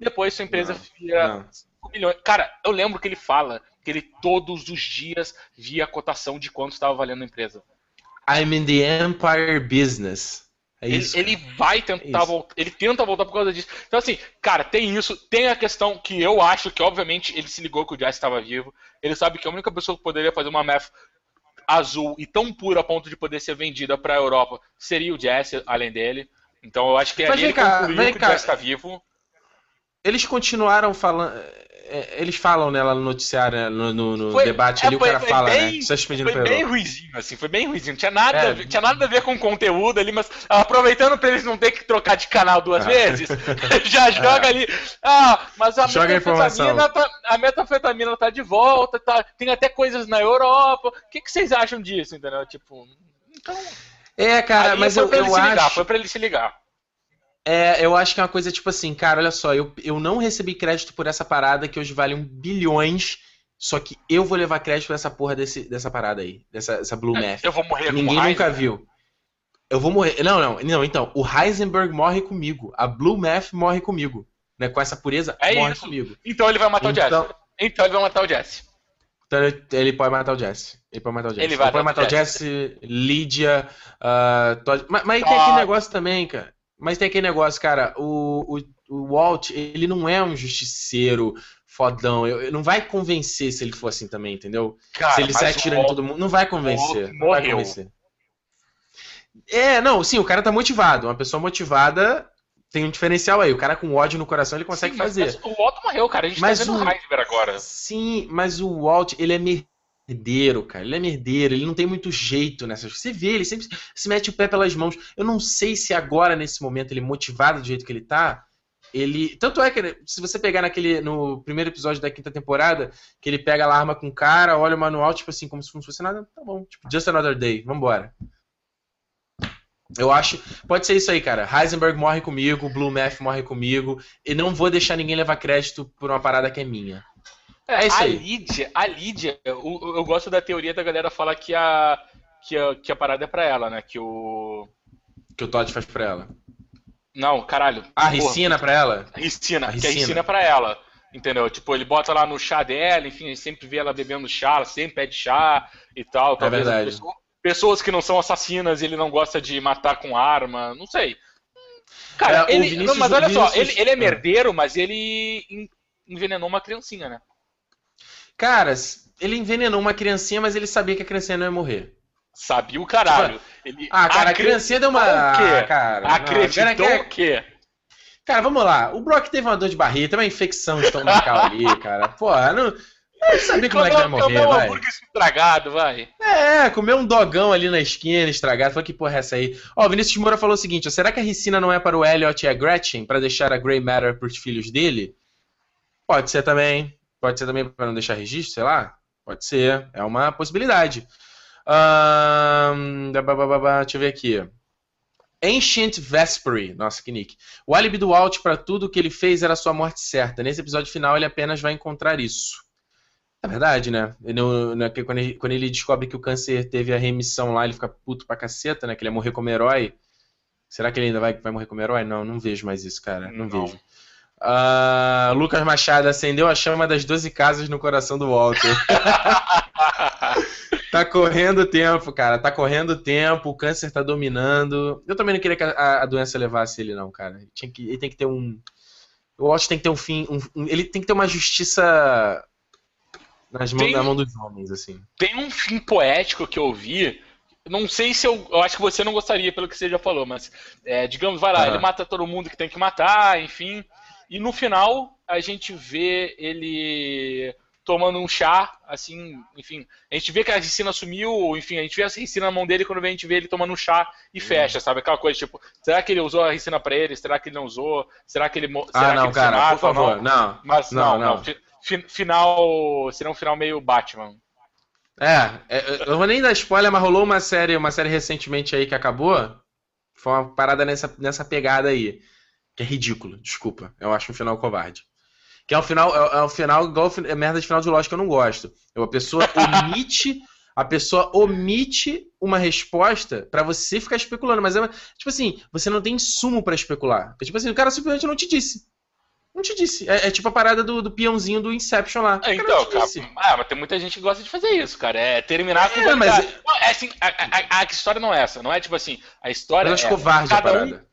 B: Depois sua empresa vira
A: não.
B: 5 milhões. Cara, eu lembro que ele fala que ele todos os dias via a cotação de quanto estava valendo a empresa.
A: I'm in the Empire Business. É
B: Ele,
A: isso.
B: ele vai tentar
A: Isso.
B: voltar, ele tenta voltar por causa disso. Então, assim, cara, tem isso, tem a questão que eu acho que, obviamente, ele se ligou que o Jazz estava vivo. Ele sabe que a única pessoa que poderia fazer uma math azul e tão pura a ponto de poder ser vendida para a Europa seria o Jazz, além dele. Então, eu acho que
A: Mas
B: ali
A: vem
B: ele
A: cá,
B: concluiu
A: vem
B: que
A: cá.
B: o Jazz está vivo.
A: Eles continuaram falando. é, Eles falam né, lá no noticiário, né, no, no- no
B: Foi-
A: debate
B: é,
A: ali,
B: foi-
A: o cara fala,
B: bem-
A: né? Está suspendido
B: Foi bem ruizinho, assim, foi bem ruizinho. Não tinha nada,
A: É.
B: a ver- tinha nada a ver com conteúdo ali, mas aproveitando pra eles não terem que trocar de canal duas
A: Ah.
B: vezes, já joga ali. Ah, mas a
A: Joga a
B: metanfetamina, tá, a metanfetamina tá de volta, tá, tem até coisas na Europa. O que, que vocês acham disso, entendeu? Tipo, então.
A: É, cara, mas eu, eu
B: ligar,
A: acho.
B: foi pra ele se ligar.
A: É, eu acho que é uma coisa tipo assim, cara, olha só, eu, eu não recebi crédito por essa parada que hoje vale um bilhões, só que eu vou levar crédito por essa porra desse, dessa parada aí, dessa essa Blue Math.
B: Eu vou morrer
A: Ninguém
B: com
A: nunca
B: raiva.
A: viu. Eu vou morrer. Não, não, não, então, o Heisenberg morre comigo, a Blue Math morre comigo. Né, com essa pureza,
B: É
A: morre
B: isso.
A: comigo.
B: Então ele vai matar
A: Então-
B: o Jesse. Então ele vai matar o Jesse.
A: Então ele, ele pode matar o Jesse. Ele pode matar o Jesse.
B: Ele vai
A: pode
B: matar o
A: o Jesse, Lídia, ah, Todd. Mas, mas tem
B: Todd.
A: aquele negócio também, cara. Mas tem aquele negócio, cara. O, o, o Walt, ele não é um justiceiro fodão. Eu, eu- não vai convencer se ele for assim também, entendeu?
B: Cara,
A: se ele
B: mas
A: sai
B: o
A: atirando em
B: Walt-
A: todo mundo, não vai convencer.
B: Walt
A: Não vai convencer. É, não, sim, o cara tá motivado. Uma pessoa motivada tem um diferencial aí. O cara com ódio no coração, ele consegue
B: Sim,
A: fazer.
B: mas o Otto morreu, cara. A gente
A: Mas
B: tá vendo
A: o-
B: Heisenberg agora.
A: Sim, mas o Walt, ele é merdeiro, cara. Ele é merdeiro, ele não tem muito jeito nessas coisas. Você vê, ele sempre se mete o pé pelas mãos. Eu não sei se agora, nesse momento, ele motivado do jeito que ele tá. Ele. Tanto é que, se você pegar naquele. No primeiro episódio da quinta temporada, que ele pega a arma com o cara, olha o manual, tipo assim, como se não fosse nada, tá bom. Tipo, just another day, vambora. Eu acho. Pode ser isso aí, cara. Heisenberg morre comigo, Blue Math morre comigo. E não vou deixar ninguém levar crédito por uma parada que é minha. É isso
B: a
A: aí.
B: Lídia, a Lídia, eu, eu gosto da teoria da galera falar que a, que a, que a parada é pra ela, né? Que o.
A: Que o Todd faz pra ela.
B: Não, caralho.
A: Ah, Ricina pra ela?
B: Ricina, que a
A: Ricina.
B: É pra ela. Entendeu? Tipo, ele bota lá no chá dela, enfim, sempre vê ela bebendo chá, ela sempre pede chá e tal. Talvez
A: verdade.
B: as pessoas- que não são assassinas, ele não gosta de matar com arma, não sei. Cara,
A: É,
B: ele.
A: Vinícius-
B: não, mas olha só,
A: Vinícius-
B: ele, ele é merdeiro, mas ele en- envenenou uma criancinha, né?
A: Cara, ele envenenou uma criancinha, mas ele sabia que a criancinha não ia morrer.
B: Sabia o caralho. Ele
A: ah, cara, a criancinha deu uma.
B: o quê?
A: Ah, cara,
B: Acreditou
A: não,
B: o quê?
A: Cara, vamos lá. O Brock teve uma dor de barriga, tem uma infecção estomacal ali, cara. Pô, não. Eu sabia que o moleque vai morrer,
B: um
A: vai.
B: hambúrguer estragado, vai.
A: É, comeu um dogão ali na esquina, estragado. Falei, que porra é essa aí? Ó, o Vinícius Moura falou o seguinte: ó, será que a Ricina não é para o Elliot e a Gretchen, pra deixar a Grey Matter pros filhos dele? Pode ser também. Pode ser também pra não deixar registro, sei lá. Pode ser. É uma possibilidade. Ba, deixa eu ver aqui. Ancient Vespery. Nossa, que nick. O álibi do Walt pra tudo que ele fez era sua morte certa. Nesse episódio final, ele apenas vai encontrar isso. É verdade, né? Ele é quando, ele, quando ele descobre que o câncer teve a remissão lá, ele fica puto pra caceta, né? Que ele ia morrer como herói. Será que ele ainda vai, vai morrer como herói? Não, não vejo mais isso, cara. Não,
B: Não.
A: vejo. Ah, Lucas Machado acendeu a chama das 12 casas no coração do Walter. Tá correndo o tempo, cara. Tá correndo o tempo, o câncer tá dominando. Eu também não queria que a, a doença levasse ele, não, cara. Ele, tinha que, ele tem que ter um. O Walt tem que ter um fim. um- ele tem que ter uma justiça nas mãos,
B: Tem-
A: na mão dos homens, assim.
B: Tem um fim poético que eu vi. Não sei se eu. Eu acho que você não gostaria, pelo que você já falou, mas. é, digamos, vai lá,
A: Ah.
B: ele mata todo mundo que tem que matar, enfim. E no final, a gente vê ele tomando um chá, assim, enfim. A gente vê que a Ricina sumiu, enfim, a gente vê a Ricina na mão dele quando a gente vê ele tomando um chá e
A: Uhum.
B: fecha, sabe? Aquela coisa, tipo, será que ele usou a Ricina pra ele? Será que ele não usou? Será que ele. mo- será
A: Ah,
B: que
A: não,
B: ele
A: cara,
B: mata
A: por
B: ou não?
A: favor, não.
B: Mas
A: Não,
B: não, não.
A: não.
B: Fi- fi- Final. Será um final meio Batman.
A: É, é, eu não vou nem dar spoiler, mas rolou uma série, uma série recentemente aí que acabou. Foi uma parada nessa, nessa pegada aí. Que é ridículo, desculpa. Eu acho um final covarde. Que é um final, é, é um final igual é merda de final de Lost que eu não gosto. É a pessoa omite, a pessoa omite uma resposta pra você ficar especulando, mas é uma- tipo assim, você não tem insumo pra especular. É tipo assim, o cara simplesmente não te disse. Não te disse. É, é tipo a parada do, do peãozinho do Inception lá. O cara
B: Então,
A: não te
B: cara, ah, mas tem muita gente que gosta de fazer isso, cara. É terminar com
A: É, mas-
B: validade. Não, é assim, a, a- a- a história não é essa. Não é tipo assim, a história
A: Mas eu acho
B: é
A: covarde a
B: cada um,
A: parada.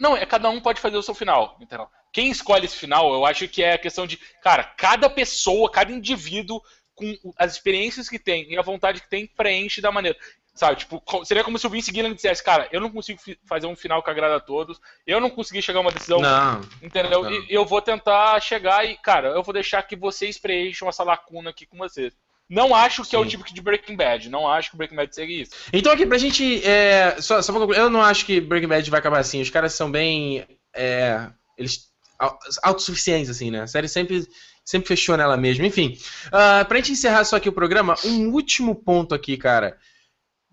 B: Não, é cada um pode fazer o seu final, entendeu? Quem escolhe esse final, eu acho que é a questão de, cara, cada pessoa, cada indivíduo com as experiências que tem e a vontade que tem preenche da maneira. Sabe, tipo, seria como se o Vince Gilligan dissesse, cara, eu não consigo fazer um final que agrada a todos, eu não consegui chegar a uma decisão
A: Não.
B: Entendeu?
A: Não.
B: E eu vou tentar chegar e, cara, eu vou deixar que vocês preencham essa lacuna aqui com vocês. Não acho que é o
A: Sim.
B: tipo de Breaking Bad. Não acho que o Breaking Bad seria isso.
A: Então aqui, pra gente. É, só, só pra concluir, eu não acho que Breaking Bad vai acabar assim. Os caras são bem. é, eles. au- autossuficientes, assim, né? A série sempre, sempre fechou nela mesma. Enfim. ah, pra gente encerrar só aqui o programa, um último ponto aqui, cara.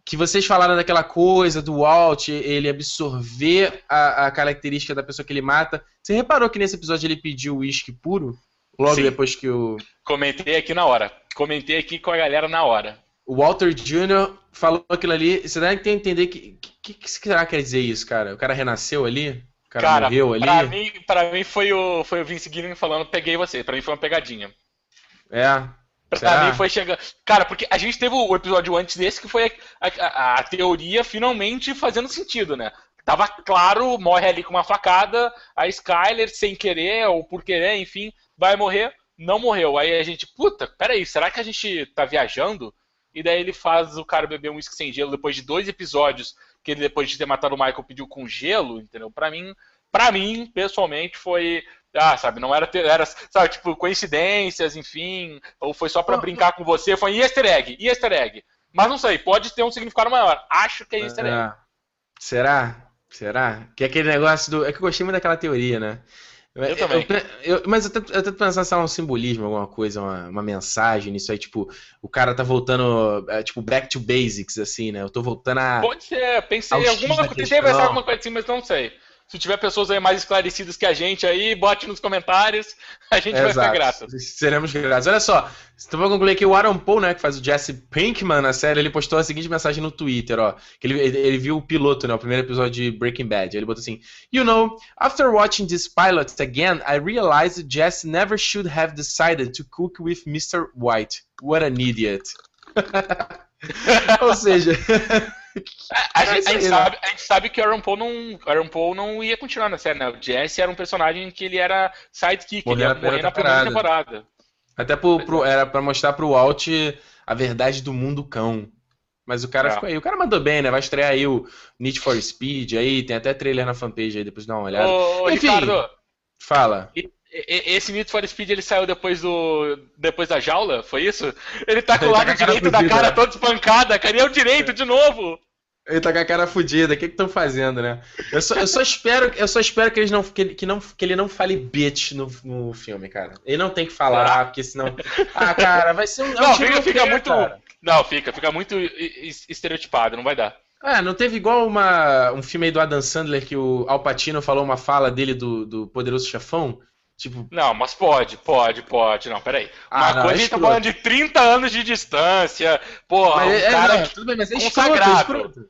A: Que vocês falaram daquela coisa do Walt, ele absorver a, a característica da pessoa que ele mata. Você reparou que nesse episódio ele pediu uísque puro? Logo
B: Sim.
A: depois que o.
B: Comentei aqui na hora. Comentei aqui com a galera na hora.
A: O Walter Jr. falou aquilo ali. Você deve que entender que, que, que será que quer dizer isso, cara? O cara renasceu ali? O cara,
B: Cara,
A: morreu ali?
B: pra mim, pra mim foi, o, foi o Vince Gilligan falando, peguei você. Pra mim foi uma pegadinha.
A: É.
B: Pra
A: Será?
B: mim foi chegando. Cara, porque a gente teve o episódio antes desse que foi a, a- a teoria finalmente fazendo sentido, né? Tava claro, morre ali com uma facada, a Skyler, sem querer ou por querer, enfim, vai morrer. Não morreu. Aí a gente, puta, peraí, será que a gente tá viajando? E daí ele faz o cara beber um uísque sem gelo depois de dois episódios que ele, depois de ter matado o Michael, pediu com gelo, entendeu? Pra mim, pra mim, pessoalmente, foi. Ah, sabe, não era, era, sabe, tipo, coincidências, enfim, ou foi só pra
A: Ah,
B: brincar com você, foi easter egg, easter egg. Mas não sei, pode ter um significado maior. Acho que é easter egg.
A: É. Será? Será? Que é aquele negócio do. É que eu gostei muito daquela teoria, né?
B: Eu também.
A: eu- mas eu tento, eu tento pensar se há um simbolismo, alguma coisa, uma, uma mensagem nisso aí, tipo, o cara tá voltando, é, tipo, back to basics, assim, né? Eu tô voltando a.
B: Pode ser, pensei em alguma coisa, tentei pensar alguma coisa assim, mas não sei. Se tiver pessoas aí mais esclarecidas que a gente aí, bote nos comentários, a gente vai ficar
A: Exato.
B: grato.
A: Seremos gratos. Olha só, então vou concluir aqui, o Aaron Paul, né, que faz o Jesse Pinkman na série, ele postou a seguinte mensagem no Twitter, ó, que ele, ele, ele viu o piloto, né, o primeiro episódio de Breaking Bad, ele botou assim, You know, after watching this pilot again, I realized Jesse never should have decided to cook with Mr. White. What an idiot. Ou seja,
B: A, gente, a gente
A: né?
B: sabe, a gente sabe que o Aaron Paul, não, Aaron Paul não ia continuar na série, né? O Jesse era um personagem que ele era sidekick, ele ia morrer na primeira
A: temporada. até pro, pro- era pra mostrar pro Walt a verdade do mundo cão. Mas o cara é. ficou aí. O cara mandou bem, né? Vai estrear aí o Need for Speed aí, tem até trailer na fanpage aí, depois dá uma olhada.
B: Ô, Enfim, Ricardo,
A: fala.
B: Esse Need for Speed ele saiu depois do. depois da jaula? Foi isso? Ele tá com o lado tá direito da cara todo espancada, cara, e é o direito de novo!
A: Ele tá com a cara fodida, o que que estão fazendo, né? Eu só, eu só espero, eu só espero que, eles não, que, ele, que, não, que ele não fale bitch no, no filme, cara. Ele não tem que falar, porque senão. Ah, cara, vai ser um.
B: Não, fica, fica muito. Cara. Não, fica, fica muito estereotipado, não vai dar.
A: Ah, não teve igual uma, um filme aí do Adam Sandler que o Al Pacino falou uma fala dele do, do Poderoso Chefão? Tipo...
B: Não, mas pode, pode, pode. Não, peraí. Ah, uma não, coisa é a gente tá falando de 30 anos de distância. Porra,
A: mas, um é, cara. Não, tudo bem, mas é consagrado. É escroto,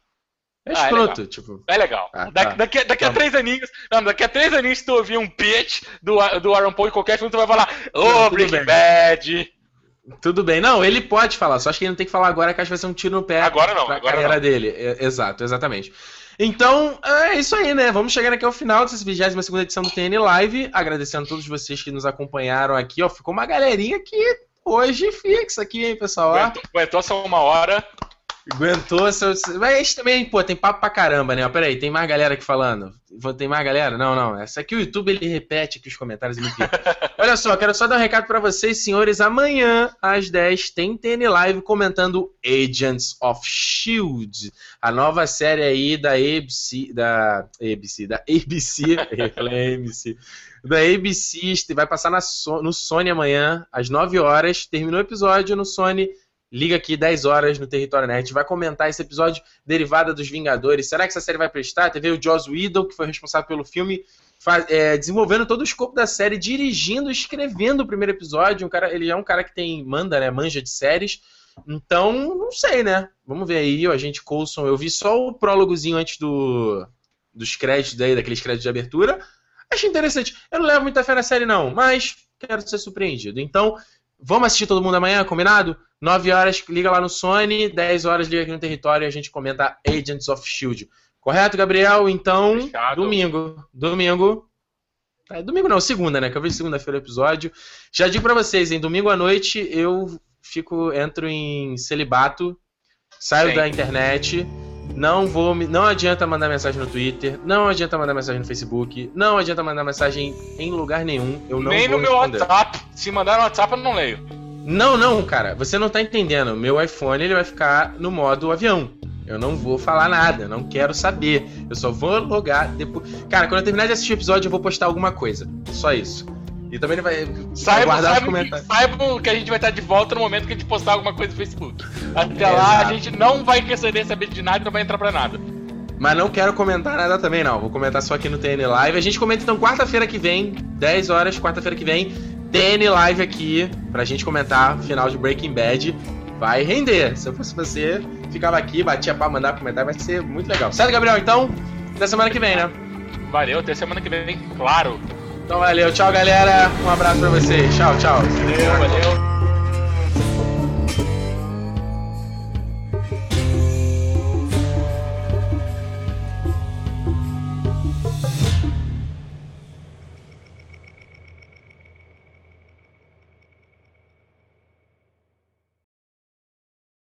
B: ah, é
A: tipo.
B: É legal. Ah, daqui, tá. daqui, daqui a tá três aninhos. Não, daqui a três aninhos, se tu ouvir um pitch do, do Aaron Paul em qualquer filme, tu vai falar, ô, oh, Breaking Bad.
A: Tudo bem. Não, ele pode falar, só acho que ele não tem que falar agora que acho que vai ser um tiro no pé.
B: Agora não, agora
A: carreira
B: não.
A: dele. Exato, exatamente. Então, é isso aí, né? Vamos chegando aqui ao final dessa 22 edição do TN Live. Agradecendo a todos vocês que nos acompanharam aqui. Ó, ficou uma galerinha aqui hoje fixa aqui, hein, pessoal?
B: Aguentou, aguentou só uma hora.
A: Aguentou seu. Mas também, pô, tem papo pra caramba, né? Pera aí, tem mais galera aqui falando. Tem mais galera? Não, não. Essa aqui o YouTube ele repete aqui os comentários. Olha só, quero só dar um recado para vocês, senhores. Amanhã, às 10, tem TN Live comentando Agents of Shield, a nova série aí da ABC. Da ABC, da ABC. ABC. Da ABC, vai passar na, no Sony amanhã, às 9 horas. Terminou o episódio no Sony Liga aqui 10 horas no Território Net. vai comentar esse episódio derivada dos Vingadores. Será que essa série vai prestar? Teve o Joss Whedon, que foi responsável pelo filme, faz, é, desenvolvendo todo o escopo da série, dirigindo, escrevendo o primeiro episódio. Um cara, ele é um cara que tem manda, né, manja de séries. Então, não sei, né? Vamos ver aí, o agente Coulson. Eu vi só o prólogozinho antes do, dos créditos aí, daqueles créditos de abertura. Achei interessante. Eu não levo muita fé na série, não, mas quero ser surpreendido. Então, vamos assistir todo mundo amanhã, combinado? 9 horas, liga lá no Sony, 10 horas liga aqui no território e a gente comenta Agents of Shield. Correto, Gabriel? Então, Fechado. domingo. Domingo. É, domingo não, segunda, né? Que eu vi segunda-feira o episódio. Já digo pra vocês, em domingo à noite eu fico, entro em celibato, saio Sim. da internet. Não vou, não adianta mandar mensagem no Twitter, não adianta mandar mensagem no Facebook, não adianta mandar mensagem em lugar nenhum. Eu não
B: Nem
A: no
B: meu WhatsApp. Se mandar no WhatsApp eu não leio.
A: Não, não, cara, você não tá entendendo. Meu iPhone ele vai ficar no modo avião. Eu não vou falar nada, não quero saber. Eu só vou logar depois. Cara, quando eu terminar de assistir o episódio, eu vou postar alguma coisa. Só isso. E também ele vai,
B: saiba, guardar os comentários. Saibam que a gente vai estar de volta no momento que a gente postar alguma coisa no Facebook. Até é, lá, exato. a gente não vai querer saber de nada e não vai entrar pra nada.
A: Mas não quero comentar nada também, não. Vou comentar só aqui no TN Live. A gente comenta então quarta-feira que vem, 10 horas, quarta-feira que vem. TN Live aqui pra gente comentar final de Breaking Bad. Vai render. Se eu fosse você, ficava aqui, batia pra mandar comentar, vai ser muito legal. Certo, Gabriel? Então, até semana que vem, né?
B: Valeu, até semana que vem, claro.
A: Então valeu, tchau galera. Um abraço pra vocês. Tchau, tchau.
B: Valeu, valeu.